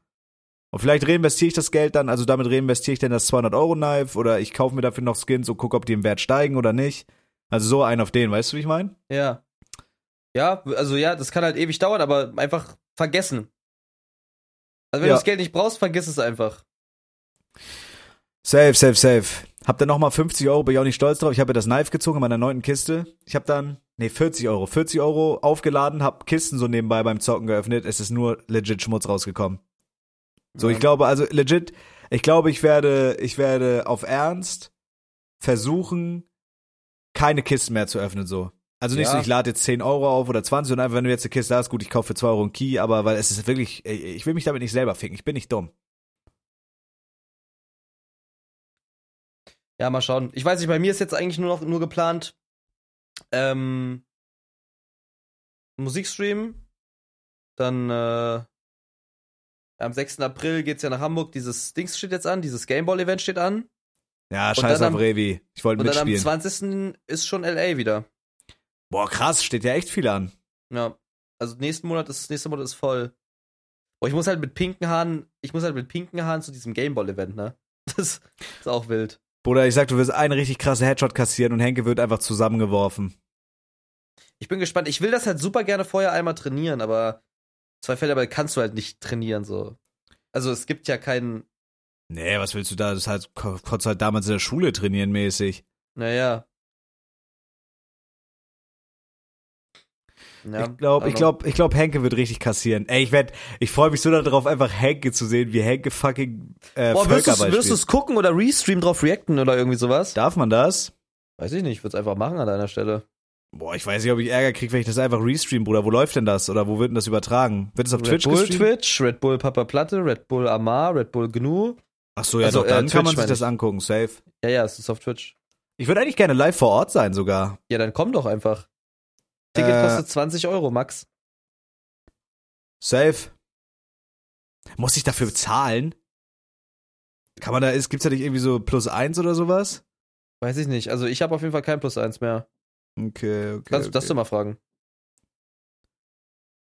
Und vielleicht reinvestiere ich das Geld dann, also damit reinvestiere ich dann das 200 Euro Knife oder ich kaufe mir dafür noch Skins und gucke, ob die im Wert steigen oder nicht. Also so ein auf den, weißt du, wie ich meine? Ja. Ja, also ja, das kann halt ewig dauern, aber einfach vergessen. Also wenn Ja. du das Geld nicht brauchst, vergiss es einfach. Safe, safe, safe. Hab dann nochmal 50 Euro, bin ich auch nicht stolz drauf. Ich habe ja das Knife gezogen in meiner neunten Kiste. Ich habe dann, nee, 40 Euro. 40 Euro aufgeladen, hab Kisten so nebenbei beim Zocken geöffnet. Es ist nur legit Schmutz rausgekommen. So, Ja. ich glaube, also legit, ich glaube, ich werde, ich werde auf Ernst versuchen, keine Kisten mehr zu öffnen, so. Also nicht Ja. so, ich lade jetzt 10 Euro auf oder 20 und einfach, wenn du jetzt eine Kiste hast, gut, ich kaufe für 2 Euro einen Key, aber weil es ist wirklich, ich will mich damit nicht selber ficken, ich bin nicht dumm. Ja, mal schauen. Ich weiß nicht, bei mir ist jetzt eigentlich nur noch nur geplant, ähm, Musikstream. Dann, äh, am 6. April geht's ja nach Hamburg. Dieses Dings steht jetzt an, dieses Gameball-Event steht an. Ja, scheiß auf am- Revi. Ich wollte Und dann am mitspielen. 20. ist schon LA wieder. Boah, krass, steht ja echt viel an. Ja. Also nächsten Monat ist, nächster Monat ist voll. Boah, ich muss halt mit pinken Haaren, ich muss halt mit pinken Haaren zu diesem Gameball-Event, ne? Das ist auch wild. Bruder, ich sag, du wirst einen richtig krasse Headshot kassieren und Henke wird einfach zusammengeworfen. Ich bin gespannt. Ich will das halt super gerne vorher einmal trainieren, aber zwei Fälle kannst du halt nicht trainieren, so. Also es gibt ja keinen, Nee, was willst du da? Das halt, ko- konntest halt damals in der Schule trainieren mäßig. naja. Ja, ich glaube, ich aber- glaube, ich glaube, Henke wird richtig kassieren. Ey, ich werd, ich freue mich so darauf, einfach Henke zu sehen, wie Henke fucking äh, Boah, wirst du es gucken oder restream drauf reacten oder irgendwie sowas? Darf man das? Weiß ich nicht, ich würde es einfach machen an deiner Stelle. Boah, ich weiß nicht, ob ich Ärger kriege, wenn ich das einfach restream, Bruder. Wo läuft denn das? Oder wo wird denn das übertragen? Wird es auf Red Twitch Bull gestreamt? Twitch, Red Bull Papa Platte, Red Bull Amar, Red Bull Gnu. Ach so, ja, Also, doch, dann äh, kann man sich das ich. angucken, safe. Ja, ja, es ist auf Twitch. Ich würde eigentlich gerne live vor Ort sein sogar. Ja, dann komm doch einfach. Ticket Äh, kostet 20 Euro, Max. Safe. Muss ich dafür bezahlen? Kann man da, ist, gibt's da nicht irgendwie so plus eins oder sowas? Weiß ich nicht. Also ich habe auf jeden Fall kein Plus eins mehr. Okay, okay. Kannst du das okay. du mal fragen?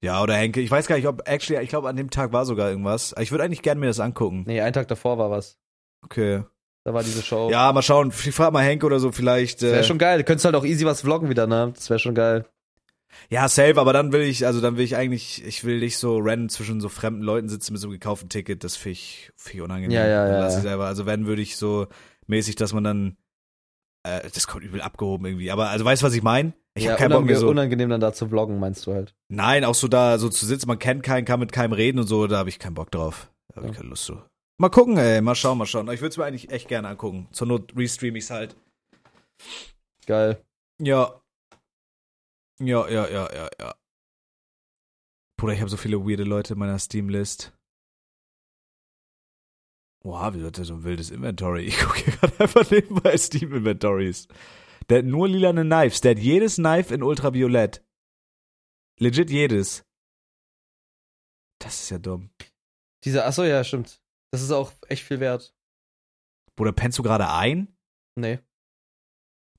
Ja, oder Henke. Ich weiß gar nicht, ob, actually, ich glaube, an dem Tag war sogar irgendwas. Ich würde eigentlich gerne mir das angucken. Nee, einen Tag davor war was. Okay. Da war diese Show. Ja, mal schauen. Ich frag mal Henke oder so vielleicht. Das wäre Äh, schon geil. Du könntest halt auch easy was vloggen wieder, ne? Das wäre schon geil. Ja, safe, aber dann will ich, also dann will ich eigentlich, ich will nicht so random zwischen so fremden Leuten sitzen mit so einem gekauften Ticket. Das finde ich, find ich unangenehm. Ja, ja, ja, lass ich selber. Also wenn, würde ich so mäßig, dass man dann, äh, das kommt übel abgehoben irgendwie. Aber, also weißt du, was ich meine? Ich ja, hab keinen Bock mehr so. unangenehm dann da zu vloggen, meinst du halt. Nein, auch so da so zu sitzen, man kennt keinen, kann mit keinem reden und so, da habe ich keinen Bock drauf. Da habe ich Ja. keine Lust zu. Mal gucken, ey, mal schauen, mal schauen. Ich würde es mir eigentlich echt gerne angucken. Zur Not restream ich's halt. Geil. Ja. Ja, ja, ja, ja, ja. Bruder, ich habe so viele weirde Leute in meiner Steam-List. Wow, wie hat der so ein wildes Inventory? Ich gucke hier gerade einfach nebenbei Steam-Inventories. Der hat nur lilane Knives. Der hat jedes Knife in Ultraviolett. Legit jedes. Das ist ja dumm. Diese, achso, ja, stimmt. Das ist auch echt viel wert. Bruder, pennst du gerade ein? Nee.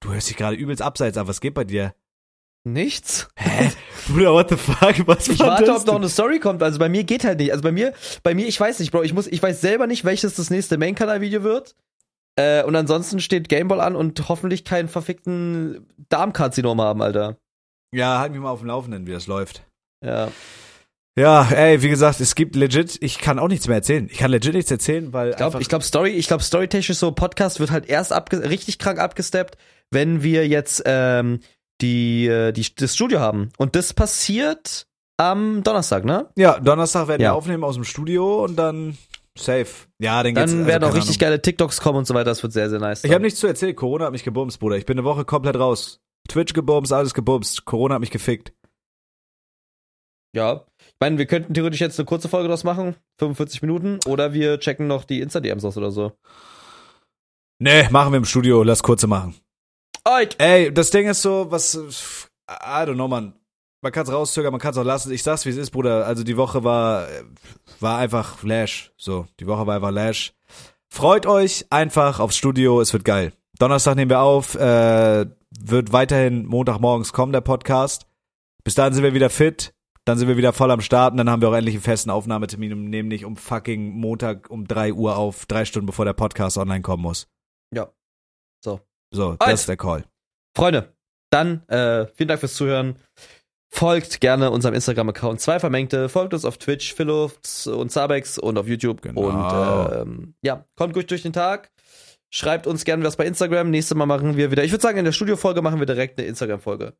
Du hörst dich gerade übelst abseits an. Was geht bei dir? Nichts. Hä? Bruder, what the fuck? Was Ich war warte, das ob noch eine Story kommt. Also bei mir geht halt nicht. Also bei mir, bei mir, ich weiß nicht, Bro. Ich muss, ich weiß selber nicht, welches das nächste Main-Kanal-Video wird. Äh, und ansonsten steht Gameball an und hoffentlich keinen verfickten Darmkarzinom haben, Alter. Ja, halt mich mal auf dem Laufenden, wie das läuft. Ja. Ja, ey, wie gesagt, es gibt legit, ich kann auch nichts mehr erzählen. Ich kann legit nichts erzählen, weil Ich glaube, ich glaub, Story, ich glaube, storytechnisch so Podcast wird halt erst abge richtig krank abgesteppt, wenn wir jetzt ähm, die, äh, die, das Studio haben. Und das passiert am Donnerstag, ne? ja, Donnerstag werden Ja. wir aufnehmen aus dem Studio und dann safe. Ja, dann geht's. Dann also, werden auch richtig Ahnung. geile TikToks kommen und so weiter. Das wird sehr, sehr nice. Ich habe nichts zu erzählen. Corona hat mich gebumst, Bruder. Ich bin eine Woche komplett raus. Twitch gebumst, alles gebumst. Corona hat mich gefickt. Ja. Ich meine, wir könnten theoretisch jetzt eine kurze Folge draus machen, 45 Minuten, oder wir checken noch die Insta-DMs aus oder so. Nee, machen wir im Studio. Lass kurze machen. Alright. Ey, das Ding ist so, was, I don't know, man. Man kann es rauszögern, man kann es auch lassen. Ich sag's, wie es ist, Bruder. Also die Woche war, war einfach Lash. So, die Woche war einfach Lash. Freut euch einfach aufs Studio, es wird geil. Donnerstag nehmen wir auf, äh, wird weiterhin Montagmorgens kommen, der Podcast. Bis dahin sind wir wieder fit, dann sind wir wieder voll am Start und dann haben wir auch endlich einen festen Aufnahmetermin und nehmen nicht um fucking Montag um drei Uhr auf, drei Stunden bevor der Podcast online kommen muss. Ja. So. So, das Alright. ist der Call. Freunde, dann äh, vielen Dank fürs Zuhören. Folgt gerne unserem Instagram-Account zwei Vermengte. Folgt uns auf Twitch, Philofts und Zabex und auf YouTube. Genau. Und ähm, ja, kommt gut durch den Tag. Schreibt uns gerne was bei Instagram. Nächstes Mal machen wir wieder. Ich würde sagen, in der Studiofolge machen wir direkt eine Instagram-Folge.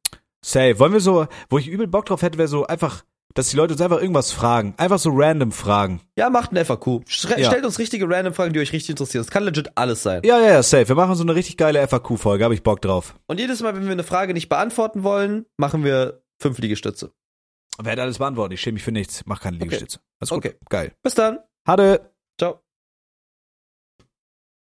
Safe. Wollen wir so, wo ich übel Bock drauf hätte, wäre so einfach, dass die Leute uns einfach irgendwas fragen. Einfach so random fragen. Ja, macht ein FAQ. Schre Ja. Stellt uns richtige random Fragen, die euch richtig interessieren. Das kann legit alles sein. Ja, ja, ja, safe. Wir machen so eine richtig geile FAQ-Folge, habe ich Bock drauf. Und jedes Mal, wenn wir eine Frage nicht beantworten wollen, machen wir fünf Liegestütze. Werde alles beantworten. Ich schäme mich für nichts. Mach keine Liegestütze. Alles gut. Okay. Geil. Bis dann. Hatte. Ciao.